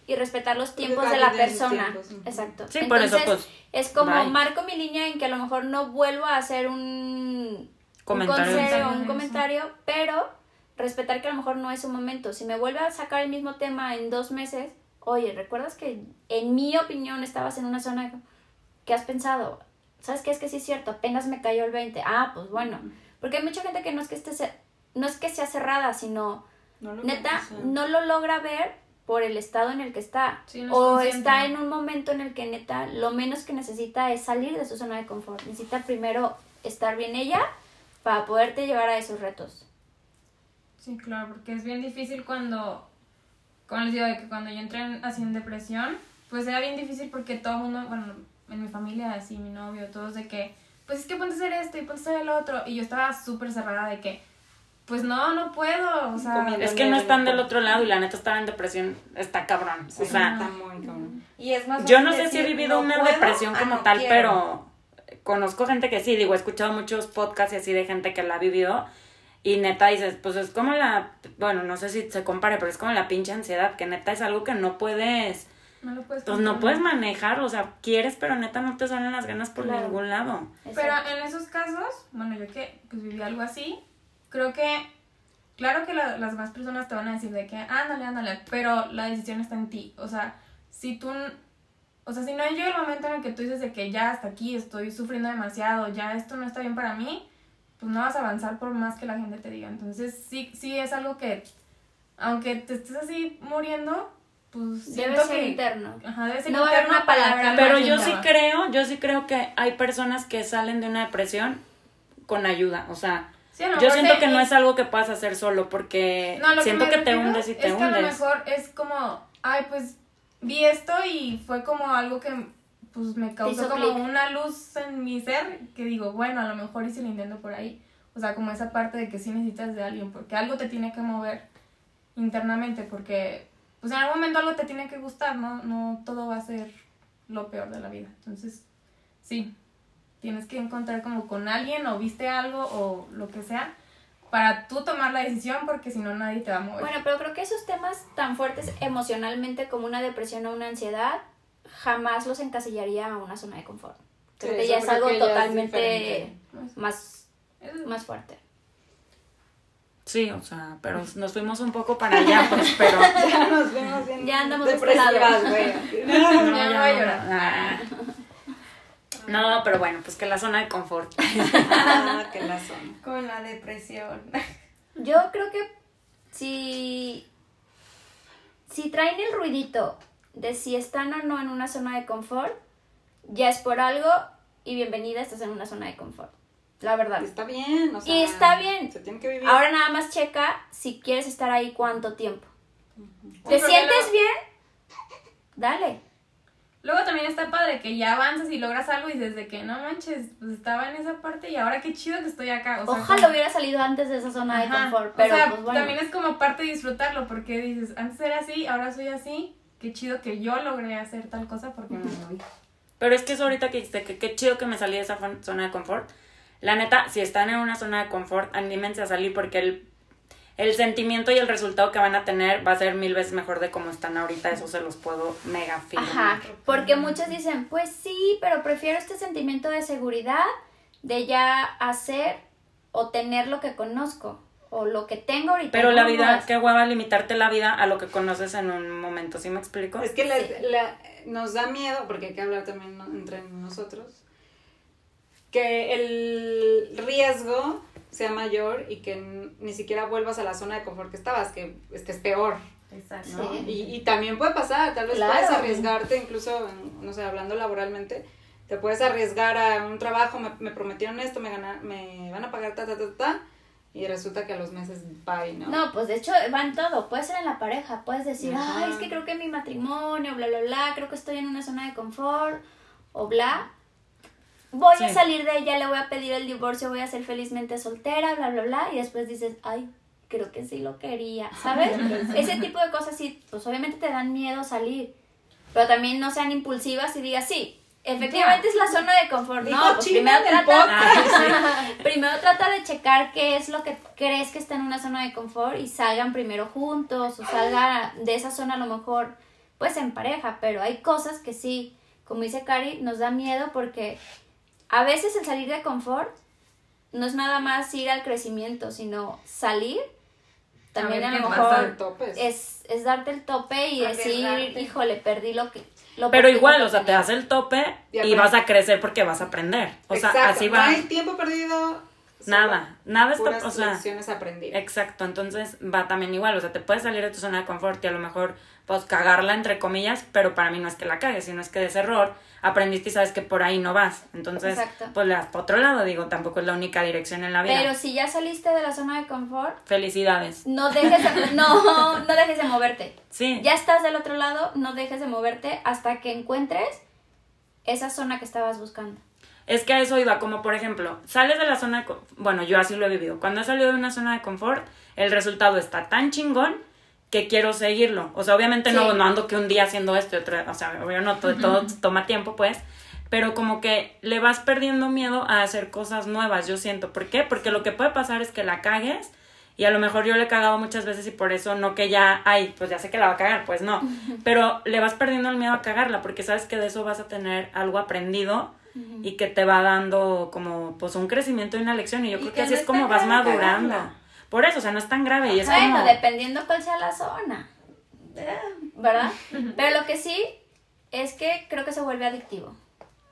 [SPEAKER 4] y respetar los tiempos
[SPEAKER 2] cada
[SPEAKER 4] de la persona.
[SPEAKER 2] tiempos.
[SPEAKER 4] Exacto.
[SPEAKER 1] Sí, por eso, pues,
[SPEAKER 4] es como
[SPEAKER 1] bye.
[SPEAKER 4] marco mi línea en que a lo mejor no vuelvo a hacer un
[SPEAKER 1] Comentario.
[SPEAKER 4] un consejo, un comentario, pero respetar que a lo mejor no es un momento. Si me vuelve a sacar el mismo tema en dos meses, oye, ¿recuerdas que en mi opinión estabas en una zona que has pensado? ¿Sabes qué? Es que sí es cierto, apenas me cayó el 20. Ah, pues bueno. Porque hay mucha gente que no es que esté cer- no es que sea cerrada, sino
[SPEAKER 2] No lo
[SPEAKER 4] neta no lo logra ver por el estado en el que está.
[SPEAKER 5] Sí, no es
[SPEAKER 4] o
[SPEAKER 5] consciente.
[SPEAKER 4] está en un momento en el que neta lo menos que necesita es salir de su zona de confort. Necesita primero estar bien ella para poderte llevar a esos retos.
[SPEAKER 5] Sí, claro, porque es bien difícil cuando, como les digo, de que cuando yo entré en- así en depresión, pues era bien difícil porque todo el mundo, bueno, en mi familia, así, mi novio, todos de que, pues es que ponte a hacer esto y ponte a hacer el otro, y yo estaba súper cerrada de que, pues no, no puedo, o sea,
[SPEAKER 2] Comiendo.
[SPEAKER 1] Es que no están del otro lado y la neta estar en depresión está cabrón.
[SPEAKER 2] sí,
[SPEAKER 1] o sea,
[SPEAKER 2] está muy cabrón.
[SPEAKER 3] Y es más
[SPEAKER 1] Yo no sé si he vivido
[SPEAKER 3] "No
[SPEAKER 1] una
[SPEAKER 3] puedo",
[SPEAKER 1] depresión
[SPEAKER 3] a
[SPEAKER 1] como
[SPEAKER 3] "No
[SPEAKER 1] tal,
[SPEAKER 3] quiero".
[SPEAKER 1] pero conozco gente que sí, digo, he escuchado muchos podcasts y así de gente que la ha vivido y neta dices, pues es como la, bueno, no sé si se compare, pero es como la pinche ansiedad, que neta es algo que no puedes,
[SPEAKER 5] no lo puedes
[SPEAKER 1] pues no puedes manejar, o sea, quieres, pero neta no te salen las ganas por
[SPEAKER 4] Claro.
[SPEAKER 1] ningún lado.
[SPEAKER 5] Pero en esos casos, bueno, yo que pues viví algo así, creo que, claro que la- las demás personas te van a decir de que, ándale, ándale, pero la decisión está en ti. O sea, si tú, o sea, si no llega el momento en el que tú dices de que ya hasta aquí estoy sufriendo demasiado, ya esto no está bien para mí, pues no vas a avanzar por más que la gente te diga. Entonces, sí, sí es algo que, aunque te estés así muriendo, pues
[SPEAKER 4] Debe ser
[SPEAKER 5] que...
[SPEAKER 4] interno.
[SPEAKER 5] Ajá, debe ser
[SPEAKER 4] No va a haber
[SPEAKER 5] interno
[SPEAKER 4] una
[SPEAKER 5] para
[SPEAKER 4] palabra
[SPEAKER 1] Pero yo sí creo, yo sí creo que hay personas que salen de una depresión con ayuda, o sea,
[SPEAKER 5] Sí, a lo
[SPEAKER 1] Yo
[SPEAKER 5] mejor
[SPEAKER 1] siento que no es algo que puedas hacer solo porque
[SPEAKER 5] No,
[SPEAKER 1] siento
[SPEAKER 5] me
[SPEAKER 1] que, te hundes y te
[SPEAKER 5] es que a lo
[SPEAKER 1] hundes.
[SPEAKER 5] mejor es como, ay, pues vi esto y fue como algo que pues me causó como una luz en mi ser que digo, bueno, a lo mejor si lo intento por ahí. O sea, como esa parte de que sí necesitas de alguien, porque algo te tiene que mover internamente, porque pues en algún momento algo te tiene que gustar, ¿no? No todo va a ser lo peor de la vida. Entonces, sí, tienes que encontrar como con alguien o viste algo o lo que sea para tú tomar la decisión porque si no nadie te va a mover.
[SPEAKER 4] Bueno, pero creo que esos temas tan fuertes emocionalmente como una depresión o una ansiedad jamás los encasillaría a una zona de confort. Creo
[SPEAKER 2] Sí,
[SPEAKER 4] que ya es algo
[SPEAKER 2] es
[SPEAKER 4] totalmente más, más fuerte.
[SPEAKER 1] Sí, o sea, pero nos fuimos un poco para allá, pues, pero...
[SPEAKER 2] Ya nos vemos bien
[SPEAKER 4] Ya andamos de este
[SPEAKER 2] depresivas,
[SPEAKER 4] lado.
[SPEAKER 2] güey.
[SPEAKER 1] No,
[SPEAKER 5] Ya
[SPEAKER 1] ya
[SPEAKER 5] voy a
[SPEAKER 1] no,
[SPEAKER 5] llorar.
[SPEAKER 1] ah. No, pero bueno, pues que la zona de confort.
[SPEAKER 2] Ah, que la son.
[SPEAKER 5] Con la depresión.
[SPEAKER 4] Yo creo que si, si traen el ruidito de si están o no en una zona de confort, ya es por algo y bienvenida, estás en una zona de confort. La verdad.
[SPEAKER 2] Y está bien, o sea.
[SPEAKER 4] Y está bien.
[SPEAKER 2] Se tiene que vivir.
[SPEAKER 4] Ahora nada más checa si quieres estar ahí cuánto tiempo. ¿Te sientes bien? Dale.
[SPEAKER 5] Luego también está padre que ya avanzas y logras algo y dices de que no manches, pues estaba en esa parte y ahora qué chido que estoy acá. O sea,
[SPEAKER 4] Ojalá
[SPEAKER 5] como-
[SPEAKER 4] hubiera salido antes de esa zona de
[SPEAKER 5] Ajá.
[SPEAKER 4] confort,
[SPEAKER 5] O
[SPEAKER 4] pero
[SPEAKER 5] sea,
[SPEAKER 4] pues bueno.
[SPEAKER 5] también es como parte de disfrutarlo porque dices, antes era así, ahora soy así, qué chido que yo logré hacer tal cosa porque me moví.
[SPEAKER 1] Pero es que eso ahorita que dijiste que qué chido que me salí de esa zona de confort. La neta, si están en una zona de confort, anímense a salir porque el, el sentimiento y el resultado que van a tener va a ser mil veces mejor de cómo están ahorita. Eso se los puedo mega firmar.
[SPEAKER 4] Ajá, porque muchos dicen, pues sí, pero prefiero este sentimiento de seguridad de ya hacer o tener lo que conozco o lo que tengo ahorita.
[SPEAKER 1] Pero la vida,
[SPEAKER 4] más.
[SPEAKER 1] qué hueva limitarte la vida a lo que conoces en un momento, ¿sí me explico?
[SPEAKER 2] Es que la-
[SPEAKER 4] Sí.
[SPEAKER 2] la- nos da miedo, porque hay que hablar también entre nosotros, que el riesgo sea mayor y que ni siquiera vuelvas a la zona de confort que estabas, que estés peor.
[SPEAKER 5] Exacto.
[SPEAKER 2] ¿no?
[SPEAKER 4] Sí.
[SPEAKER 2] Y, y también puede pasar, tal vez
[SPEAKER 4] Claro.
[SPEAKER 2] puedes arriesgarte, incluso, no sé, hablando laboralmente, te puedes arriesgar a un trabajo, me, me prometieron esto, me, gana- me van a pagar ta, ta, ta, ta, y resulta que a los meses, bye, ¿no?
[SPEAKER 4] No, pues de hecho va en todo. Puede ser en la pareja. Puedes decir,
[SPEAKER 2] Ajá.
[SPEAKER 4] ay, es que creo que mi matrimonio, bla, bla, bla, creo que estoy en una zona de confort, o bla. Voy a salir de ella, le voy a pedir el divorcio, voy a ser felizmente soltera, bla, bla, bla. Y después dices, ay, creo que sí lo quería, ¿sabes? Ese tipo de cosas sí, pues obviamente te dan miedo salir. Pero también no sean impulsivas y digas, sí, efectivamente es la zona de confort. No, pues primero trata, primero trata de checar qué es lo que crees que está en una zona de confort y salgan primero juntos o salga de esa zona a lo mejor pues en pareja, pero hay cosas que sí, como dice Cari, nos da miedo porque a veces el salir de confort no es nada más ir al crecimiento, sino salir también
[SPEAKER 5] A
[SPEAKER 4] lo mejor es, es darte el tope y decir, híjole, perdí lo que... Lo
[SPEAKER 1] Pero igual, o sea, te
[SPEAKER 4] tenía".
[SPEAKER 1] das el tope
[SPEAKER 2] Y
[SPEAKER 1] vas a crecer porque vas a aprender. O sea,
[SPEAKER 2] Exacto,
[SPEAKER 1] así
[SPEAKER 2] No
[SPEAKER 1] va.
[SPEAKER 2] hay tiempo perdido.
[SPEAKER 1] Nada, nada está,
[SPEAKER 2] puras
[SPEAKER 1] o sea,
[SPEAKER 2] lecciones aprendidas.
[SPEAKER 1] Exacto, entonces va también igual, o sea, te puedes salir de tu zona de confort y a lo mejor, pues, cagarla entre comillas, pero para mí no es que la cagues, sino es que de ese error aprendiste y sabes que por ahí no vas. Entonces,
[SPEAKER 4] Exacto.
[SPEAKER 1] pues le das para otro lado, digo, tampoco es la única dirección en la vida.
[SPEAKER 4] Pero si ya saliste de la zona de confort,
[SPEAKER 1] Felicidades.
[SPEAKER 4] no dejes de, no, no dejes de moverte.
[SPEAKER 1] Sí.
[SPEAKER 4] Ya estás del otro lado, no dejes de moverte hasta que encuentres esa zona que estabas buscando.
[SPEAKER 1] Es que a eso iba, como por ejemplo, sales de la zona de... Bueno, yo así lo he vivido. Cuando he salido de una zona de confort, el resultado está tan chingón que quiero seguirlo. O sea, obviamente no,
[SPEAKER 4] Sí.
[SPEAKER 1] no ando que un día haciendo esto y otro... O sea, obvio no, todo, todo toma tiempo, pues. Pero como que le vas perdiendo miedo a hacer cosas nuevas, yo siento. ¿Por qué? Porque lo que puede pasar es que la cagues y a lo mejor yo le he cagado muchas veces y por eso no que ya, ay, pues ya sé que la va a cagar, pues no. Pero le vas perdiendo el miedo a cagarla porque sabes que de eso vas a tener algo aprendido y que te va dando como pues un crecimiento y una lección y yo
[SPEAKER 2] Y
[SPEAKER 1] creo
[SPEAKER 2] que
[SPEAKER 1] que así
[SPEAKER 2] no
[SPEAKER 1] es
[SPEAKER 2] es
[SPEAKER 1] como vas madurando.
[SPEAKER 2] cagarla.
[SPEAKER 1] Por eso, o sea, no es tan grave y es
[SPEAKER 4] bueno,
[SPEAKER 1] como...
[SPEAKER 4] dependiendo cuál sea la zona. ¿Verdad? Pero lo que sí es que creo que se vuelve adictivo.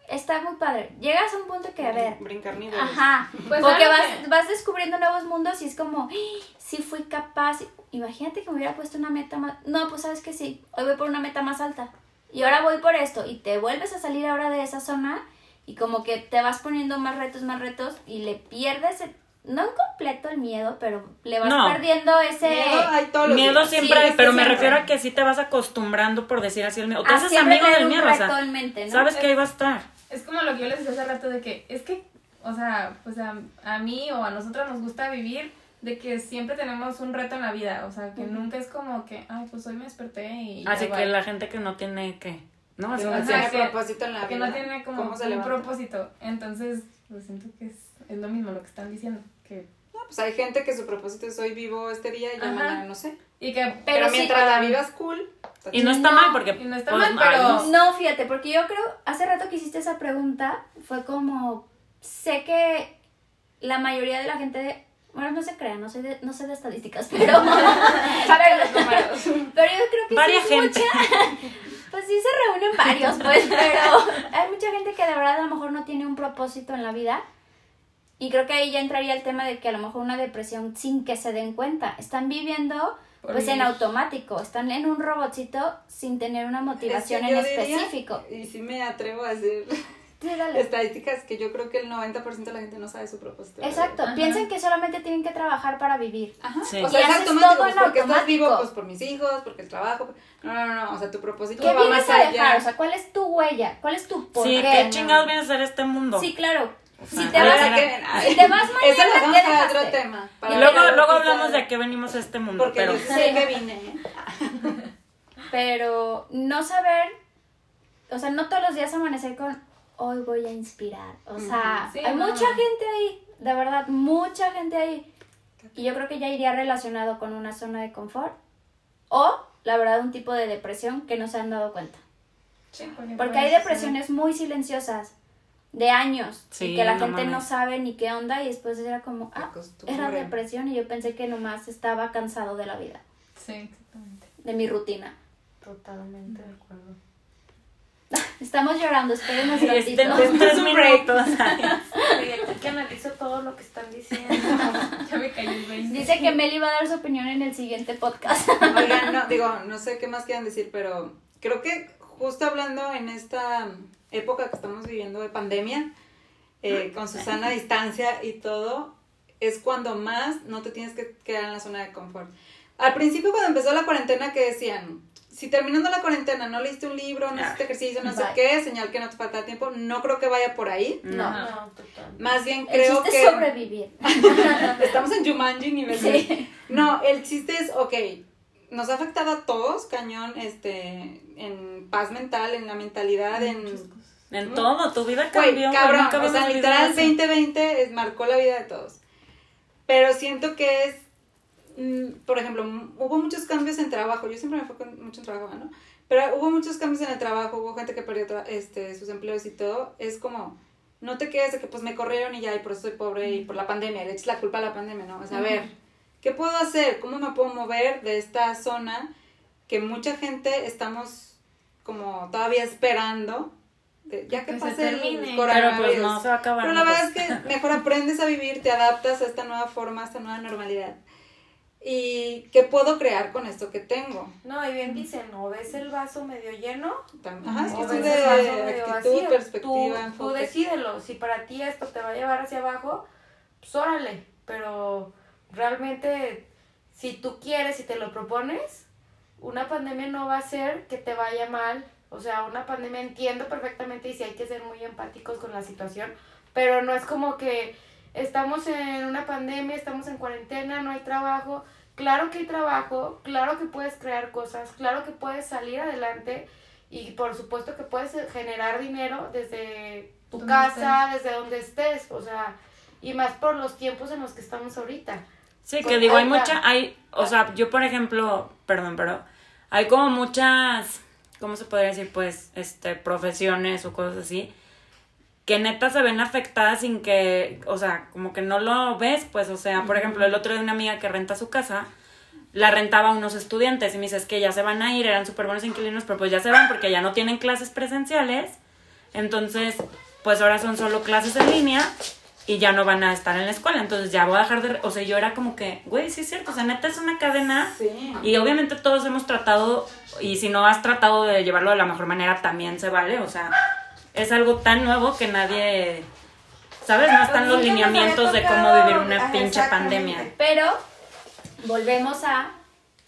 [SPEAKER 4] Está muy padre. Llegas a un punto que, a ver,
[SPEAKER 2] Brincar niveles.
[SPEAKER 4] Ajá,
[SPEAKER 5] Pues
[SPEAKER 4] porque
[SPEAKER 5] algo
[SPEAKER 4] vas, vas descubriendo nuevos mundos y es como, "Ah, sí fui capaz. Imagínate que me hubiera puesto una meta más. No, pues sabes que sí, hoy voy por una meta más alta. Y ahora voy por esto. Y te vuelves a salir ahora de esa zona y como que te vas poniendo más retos, más retos y le pierdes el- no en completo el miedo, pero le vas
[SPEAKER 1] No.
[SPEAKER 4] perdiendo ese...
[SPEAKER 2] Miedo hay todos los
[SPEAKER 1] Miedo
[SPEAKER 2] días.
[SPEAKER 1] siempre
[SPEAKER 4] Sí,
[SPEAKER 1] hay, pero me
[SPEAKER 4] siempre.
[SPEAKER 1] refiero a que sí te vas acostumbrando por decir así el miedo. O te haces amigo del miedo, o sea,
[SPEAKER 4] ¿no?
[SPEAKER 1] sabes que ahí va a estar.
[SPEAKER 5] Es como lo que yo les decía hace rato de que es que, o sea, pues a, a mí o a nosotros nos gusta vivir de que siempre tenemos un reto en la vida, o sea, que nunca es como que, ay, pues hoy me desperté y...
[SPEAKER 1] Así
[SPEAKER 5] ya,
[SPEAKER 1] que
[SPEAKER 5] bye".
[SPEAKER 1] la gente que no tiene que, ¿no? Así
[SPEAKER 2] Que no
[SPEAKER 1] como
[SPEAKER 5] Ajá,
[SPEAKER 2] tiene
[SPEAKER 5] que-
[SPEAKER 2] propósito en la
[SPEAKER 5] que
[SPEAKER 2] vida.
[SPEAKER 5] no tiene como
[SPEAKER 2] ¿Cómo se
[SPEAKER 5] un
[SPEAKER 2] levanta?
[SPEAKER 5] propósito. Entonces, pues siento que es, es lo mismo lo que están diciendo. Que,
[SPEAKER 2] No, pues hay gente que su propósito es hoy vivo este día y ya
[SPEAKER 5] Ajá.
[SPEAKER 2] mañana no sé.
[SPEAKER 5] y que,
[SPEAKER 2] Pero,
[SPEAKER 4] Pero sí,
[SPEAKER 2] mientras la vivas cool.
[SPEAKER 1] Y no está
[SPEAKER 4] No,
[SPEAKER 1] mal porque...
[SPEAKER 5] y no está
[SPEAKER 1] pues,
[SPEAKER 5] mal, pero-
[SPEAKER 4] No, fíjate, porque yo creo, hace rato que hiciste esa pregunta, fue como, sé que la mayoría de la gente, bueno, no se crean, no sé de, no sé de estadísticas, pero, pero, pero yo creo que
[SPEAKER 1] Varia
[SPEAKER 4] sí es
[SPEAKER 1] gente.
[SPEAKER 4] mucha- pues sí se reúnen varios, pues, pero hay mucha gente que de verdad a lo mejor no tiene un propósito en la vida. Y creo que ahí ya entraría el tema de que a lo mejor una depresión sin que se den cuenta. Están viviendo
[SPEAKER 5] Por
[SPEAKER 4] pues en automático, están en un robotcito sin tener una
[SPEAKER 2] Es que
[SPEAKER 4] motivación en
[SPEAKER 2] diría,
[SPEAKER 4] específico.
[SPEAKER 2] Y sí me atrevo a decir
[SPEAKER 4] Sí, dale.
[SPEAKER 2] estadísticas que yo creo que el 90% de la gente no sabe su propósito.
[SPEAKER 4] Exacto, piensan que solamente tienen que trabajar para vivir.
[SPEAKER 2] Ajá.
[SPEAKER 1] Sí.
[SPEAKER 2] O sea,
[SPEAKER 4] Y
[SPEAKER 2] es
[SPEAKER 4] haces
[SPEAKER 2] automático,
[SPEAKER 4] todo
[SPEAKER 2] pues,
[SPEAKER 4] en
[SPEAKER 2] porque estás vivo
[SPEAKER 4] automático.
[SPEAKER 2] pues por mis hijos, porque el trabajo. No, no, no, o sea, tu propósito
[SPEAKER 4] ¿Qué
[SPEAKER 2] va
[SPEAKER 4] vienes
[SPEAKER 2] más
[SPEAKER 4] a dejar? O sea, ¿cuál es tu huella? ¿Cuál es tu por
[SPEAKER 1] Sí,
[SPEAKER 4] qué?
[SPEAKER 1] ¿qué chingados viene a ser este mundo?
[SPEAKER 4] Sí, claro.
[SPEAKER 1] sea,
[SPEAKER 4] Si te
[SPEAKER 1] a
[SPEAKER 4] vas,
[SPEAKER 2] que-
[SPEAKER 4] si te vas
[SPEAKER 2] Eso lo
[SPEAKER 4] mañana,
[SPEAKER 2] vamos
[SPEAKER 4] ¿qué
[SPEAKER 2] a otro tema.
[SPEAKER 1] Y
[SPEAKER 2] para
[SPEAKER 1] luego, luego hablamos de a qué venimos a este mundo,
[SPEAKER 2] Porque
[SPEAKER 1] pero...
[SPEAKER 2] yo sé que vine. ¿eh?
[SPEAKER 4] Pero no saber, o sea, no todos los días amanecer con hoy voy a inspirar. O sea,
[SPEAKER 5] Sí,
[SPEAKER 4] hay
[SPEAKER 5] no.
[SPEAKER 4] mucha gente ahí, de verdad, mucha gente ahí. Y yo creo que ya iría relacionado con una zona de confort o, la verdad, un tipo de depresión que no se han dado cuenta.
[SPEAKER 5] Sí, porque
[SPEAKER 4] hay depresiones muy silenciosas, de años,
[SPEAKER 1] Sí,
[SPEAKER 4] y que la
[SPEAKER 1] no
[SPEAKER 4] gente no sabe ni qué onda y después era como, ah, era depresión y yo pensé que nomás estaba cansado de la vida,
[SPEAKER 5] Sí, exactamente.
[SPEAKER 4] de mi rutina.
[SPEAKER 3] Totalmente de acuerdo.
[SPEAKER 4] Estamos llorando, espérenos ratito.
[SPEAKER 1] este,
[SPEAKER 2] Un break.
[SPEAKER 1] minutos.
[SPEAKER 3] De aquí que analizo todo lo que están diciendo.
[SPEAKER 5] Ya me cayó el 20.
[SPEAKER 4] Dice que Meli va a dar su opinión en el siguiente podcast.
[SPEAKER 2] Oigan, no, digo, no sé qué más quieran decir, pero creo que justo hablando en esta época que estamos viviendo de pandemia, eh, con su sana distancia y todo, es cuando más no te tienes que quedar en la zona de confort. Al principio cuando empezó la cuarentena que decían, si terminando la cuarentena no leíste un libro, no hiciste ejercicio, no sé qué, señal que no te falta tiempo, no creo que vaya por ahí.
[SPEAKER 4] No.
[SPEAKER 3] No, total.
[SPEAKER 2] Más bien
[SPEAKER 4] El
[SPEAKER 2] creo
[SPEAKER 4] chiste
[SPEAKER 2] que...
[SPEAKER 4] es sobrevivir.
[SPEAKER 2] Estamos en Jumanji nivel
[SPEAKER 4] Sí.
[SPEAKER 2] No, el chiste es, ok, nos ha afectado a todos, cañón, este, en paz mental, en la mentalidad, en...
[SPEAKER 1] En todo, tu vida cambió.
[SPEAKER 2] cabrón, o sea, literal
[SPEAKER 1] vivido así.
[SPEAKER 2] 2020 es- marcó la vida de todos. Pero siento que es, por ejemplo, hubo muchos cambios en trabajo, yo siempre me enfoco en- mucho en trabajo, ¿no? Pero hubo muchos cambios en el trabajo, hubo gente que perdió este, sus empleos y todo, es como... No te quedes de que pues me corrieron y ya, y por eso soy pobre y por la pandemia, le echas la culpa a la pandemia, ¿no? O sea, a ver, ¿qué puedo hacer? ¿Cómo me puedo mover de esta zona que mucha gente estamos como todavía esperando? de- ya que,
[SPEAKER 5] Que
[SPEAKER 2] el
[SPEAKER 5] termine.
[SPEAKER 1] Pero
[SPEAKER 2] coronavirus.
[SPEAKER 1] pues no se va a acabar.
[SPEAKER 2] Pero la verdad es que mejor aprendes a vivir, te adaptas a esta nueva forma, a esta nueva normalidad. ¿Y qué puedo crear con esto que tengo?
[SPEAKER 3] No, y bien dicen, o ves el vaso medio lleno,
[SPEAKER 2] Tam- Ajá, es
[SPEAKER 3] o
[SPEAKER 2] cuestión
[SPEAKER 3] ves el vaso
[SPEAKER 2] de
[SPEAKER 3] medio
[SPEAKER 2] actitud,
[SPEAKER 3] vacío.
[SPEAKER 2] perspectiva,
[SPEAKER 3] Tú, tú decídelo, si para ti esto te va a llevar hacia abajo, pues órale, pero realmente si tú quieres y te lo propones, una pandemia no va a hacer que te vaya mal. O sea, una pandemia entiendo perfectamente y sí hay que ser muy empáticos con la situación, pero no es como que estamos en una pandemia, estamos en cuarentena, no hay trabajo. Claro que hay trabajo, claro que puedes crear cosas, claro que puedes salir adelante y por supuesto que puedes generar dinero desde tu casa, desde donde estés, o sea, y más por los tiempos en los que estamos ahorita.
[SPEAKER 1] Sí, que digo, hay mucha, hay, o sea, yo por ejemplo, perdón, pero hay como muchas, ¿cómo se podría decir? Pues, este, profesiones o cosas así, que neta se ven afectadas sin que, o sea, como que no lo ves, pues, o sea, por ejemplo, el otro de una amiga que renta su casa, la rentaba a unos estudiantes y me dice, es que ya se van a ir, eran súper buenos inquilinos, pero pues ya se van porque ya no tienen clases presenciales, entonces, pues ahora son solo clases en línea y ya no van a estar en la escuela, entonces ya voy a dejar de, o sea, yo era como que, güey, sí es cierto, o sea, neta es una cadena
[SPEAKER 2] Sí.
[SPEAKER 1] y obviamente todos hemos tratado, y si no has tratado de llevarlo de la mejor manera, también se vale, o sea, es algo tan nuevo que nadie ¿sabes? No están los lineamientos de cómo vivir una pinche pandemia.
[SPEAKER 4] Pero volvemos a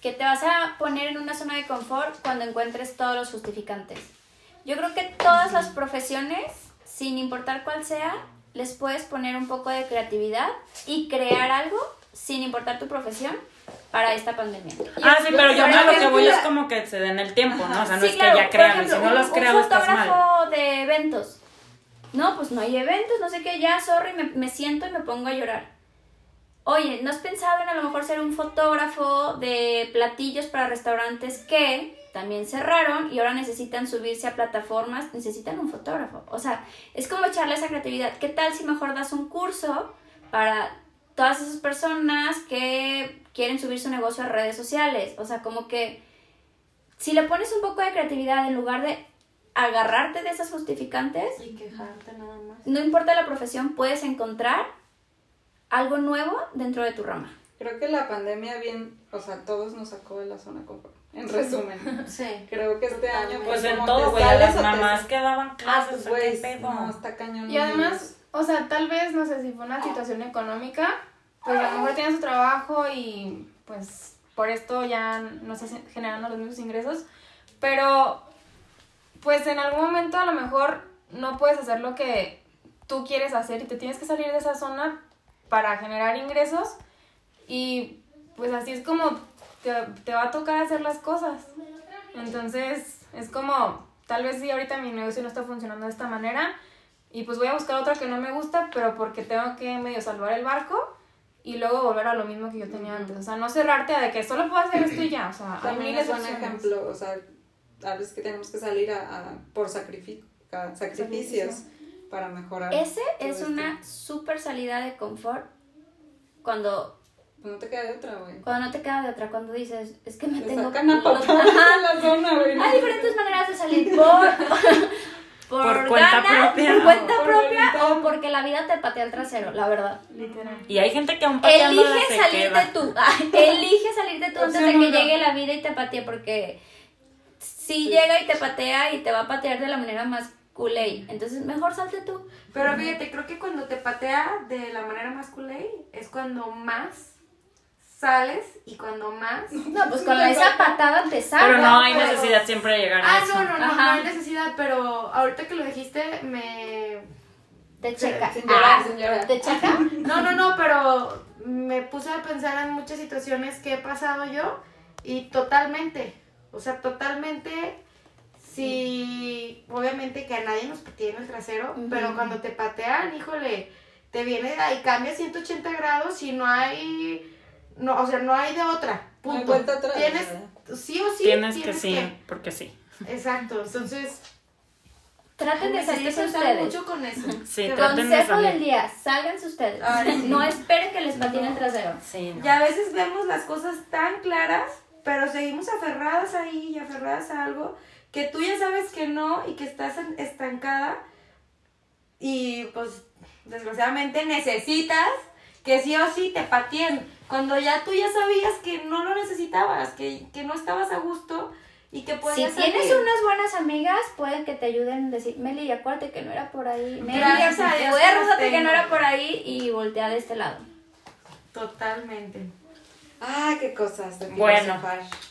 [SPEAKER 4] que te vas a poner en una zona de confort cuando encuentres todos los justificantes. Yo creo que todas las profesiones, sin importar cuál sea, les puedes poner un poco de creatividad y crear algo, sin importar tu profesión, para esta pandemia.
[SPEAKER 1] Ah, sí, pero yo a lo que voy es como que se den el tiempo, ¿no? O sea, no
[SPEAKER 4] Sí,
[SPEAKER 1] es
[SPEAKER 4] claro,
[SPEAKER 1] que ya crean, si no los creado
[SPEAKER 4] un
[SPEAKER 1] estás mal.
[SPEAKER 4] fotógrafo de eventos. No, pues no hay eventos, no sé qué, ya, sorry, me, me siento y me pongo a llorar. Oye, ¿no has pensado en a lo mejor ser un fotógrafo de platillos para restaurantes que también cerraron y ahora necesitan subirse a plataformas? Necesitan un fotógrafo. O sea, es como echarle esa creatividad. ¿Qué tal si mejor das un curso para todas esas personas que quieren subir su negocio a redes sociales? O sea, como que si le pones un poco de creatividad en lugar de agarrarte de esas justificantes,
[SPEAKER 3] Y quejarte nada más.
[SPEAKER 4] no importa la profesión, puedes encontrar algo nuevo dentro de tu rama.
[SPEAKER 2] Creo que la pandemia bien, o sea, todos nos sacó de la zona confort. En resumen.
[SPEAKER 3] Sí.
[SPEAKER 2] Creo que este año
[SPEAKER 1] Pues
[SPEAKER 2] fue
[SPEAKER 1] en
[SPEAKER 2] como
[SPEAKER 1] todo, güey, las
[SPEAKER 2] o te-
[SPEAKER 1] mamás que daban
[SPEAKER 2] Ah,
[SPEAKER 1] clases,
[SPEAKER 2] pues
[SPEAKER 1] o sea, ¿qué
[SPEAKER 2] güey,
[SPEAKER 1] pedo?
[SPEAKER 2] no, está cañón.
[SPEAKER 5] Y además, o sea, tal vez, no sé si fue una situación económica, pues a lo mejor tiene su trabajo y pues por esto ya no se están generando los mismos ingresos, pero pues en algún momento a lo mejor no puedes hacer lo que tú quieres hacer y te tienes que salir de esa zona para generar ingresos y pues así es como te, te va a tocar hacer las cosas. Entonces es como, tal vez sí ahorita mi negocio no está funcionando de esta manera y pues voy a buscar otra que no me gusta, pero porque tengo que medio salvar el barco y luego volver a lo mismo que yo tenía antes. O sea, no cerrarte a de que solo puedo hacer esto y ya. O sea, hay
[SPEAKER 2] También es un ejemplo, o sea, a veces que tenemos que salir a, a- por sacrifi- a- sacrificios para mejorar.
[SPEAKER 4] Ese es
[SPEAKER 2] esto.
[SPEAKER 4] una super salida de confort cuando,
[SPEAKER 2] Pues no te queda de otra, güey.
[SPEAKER 4] cuando no te queda de otra, cuando dices, es que me
[SPEAKER 2] Te
[SPEAKER 4] tengo
[SPEAKER 2] sacan a
[SPEAKER 4] los-
[SPEAKER 2] papá
[SPEAKER 4] Ajá.
[SPEAKER 2] de la zona, güey.
[SPEAKER 4] Hay diferentes maneras de salir por, por,
[SPEAKER 1] Por cuenta
[SPEAKER 4] ganas,
[SPEAKER 1] propia.
[SPEAKER 4] por cuenta
[SPEAKER 2] Por
[SPEAKER 4] propia o porque la vida te patea el trasero, la verdad.
[SPEAKER 5] Literal.
[SPEAKER 1] Y hay gente que aún pateándola
[SPEAKER 4] Elige
[SPEAKER 1] se
[SPEAKER 4] salirte
[SPEAKER 1] queda.
[SPEAKER 4] tú. Ay, Elige salirte tú antes de que llegue la vida y te patee, porque si llega y te patea y te va a patear de la manera más culé. Entonces, mejor salte tú.
[SPEAKER 3] Pero fíjate, creo que cuando te patea de la manera más culé es cuando más sales y cuando más...
[SPEAKER 4] No, pues con esa patada te salva.
[SPEAKER 1] Pero no hay
[SPEAKER 3] pero-
[SPEAKER 1] necesidad siempre de llegar a
[SPEAKER 3] Ah,
[SPEAKER 1] eso.
[SPEAKER 3] no, no, no,
[SPEAKER 4] Ajá.
[SPEAKER 3] no hay necesidad, pero ahorita que lo dijiste me...
[SPEAKER 4] Te checa.
[SPEAKER 2] Sin llorar,
[SPEAKER 4] Ah,
[SPEAKER 2] sin llorar.
[SPEAKER 4] ¿Te checa?
[SPEAKER 3] No, no, no, pero me puse a pensar en muchas situaciones que he pasado yo y totalmente, o sea, totalmente, si obviamente que a nadie nos patea en el trasero, pero cuando te patean, híjole, te viene y cambia 180 grados y no hay, no, o sea, no hay de otra,
[SPEAKER 2] No hay
[SPEAKER 3] punto.
[SPEAKER 2] atrás,
[SPEAKER 3] Tienes,
[SPEAKER 2] ¿verdad?
[SPEAKER 3] sí o sí,
[SPEAKER 1] Tienes que sí, porque sí.
[SPEAKER 3] Exacto, entonces
[SPEAKER 4] Traten de
[SPEAKER 3] hiciste
[SPEAKER 4] salirse ustedes.
[SPEAKER 3] mucho con eso.
[SPEAKER 1] Sí, traten de
[SPEAKER 4] Consejo del día, sálganse ustedes.
[SPEAKER 3] Ay, sí.
[SPEAKER 4] No esperen que les patine el trasero.
[SPEAKER 1] Sí, no.
[SPEAKER 3] Y a veces vemos las cosas tan claras, pero seguimos aferradas ahí y aferradas a algo que tú ya sabes que no y que estás estancada y pues desgraciadamente necesitas que sí o sí te pateen cuando ya tú ya sabías que no lo necesitabas, que, que no estabas a gusto y que
[SPEAKER 4] Si
[SPEAKER 3] podías
[SPEAKER 4] tienes
[SPEAKER 3] salir.
[SPEAKER 4] unas buenas amigas, pueden que te ayuden a decir, Meli, acuérdate que no era por ahí. Meli,
[SPEAKER 3] Gracias a Dios que
[SPEAKER 4] no era por ahí y voltea de este lado.
[SPEAKER 3] Totalmente.
[SPEAKER 2] Ah, qué cosas de
[SPEAKER 1] Bueno.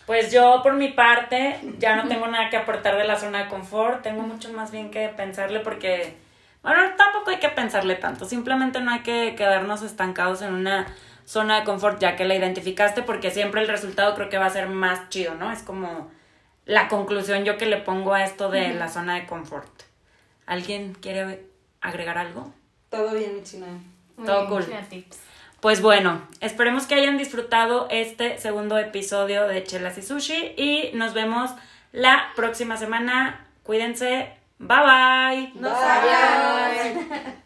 [SPEAKER 1] Pues yo por mi parte ya no tengo nada que aportar de la zona de confort, tengo mucho más bien que pensarle porque, bueno, tampoco hay que pensarle tanto, simplemente no hay que quedarnos estancados en una zona de confort ya que la identificaste porque siempre el resultado creo que va a ser más chido, ¿no? Es como la conclusión yo que le pongo a esto de la zona de confort. ¿Alguien quiere agregar algo?
[SPEAKER 2] Todo bien, mi china.
[SPEAKER 5] Muy
[SPEAKER 1] Todo
[SPEAKER 5] bien,
[SPEAKER 1] cool.
[SPEAKER 5] China Tips.
[SPEAKER 1] Pues bueno, esperemos que hayan disfrutado este segundo episodio de Chelas y Sushi y nos vemos la próxima semana. Cuídense. Bye bye.
[SPEAKER 3] No
[SPEAKER 2] Bye.
[SPEAKER 3] sabía.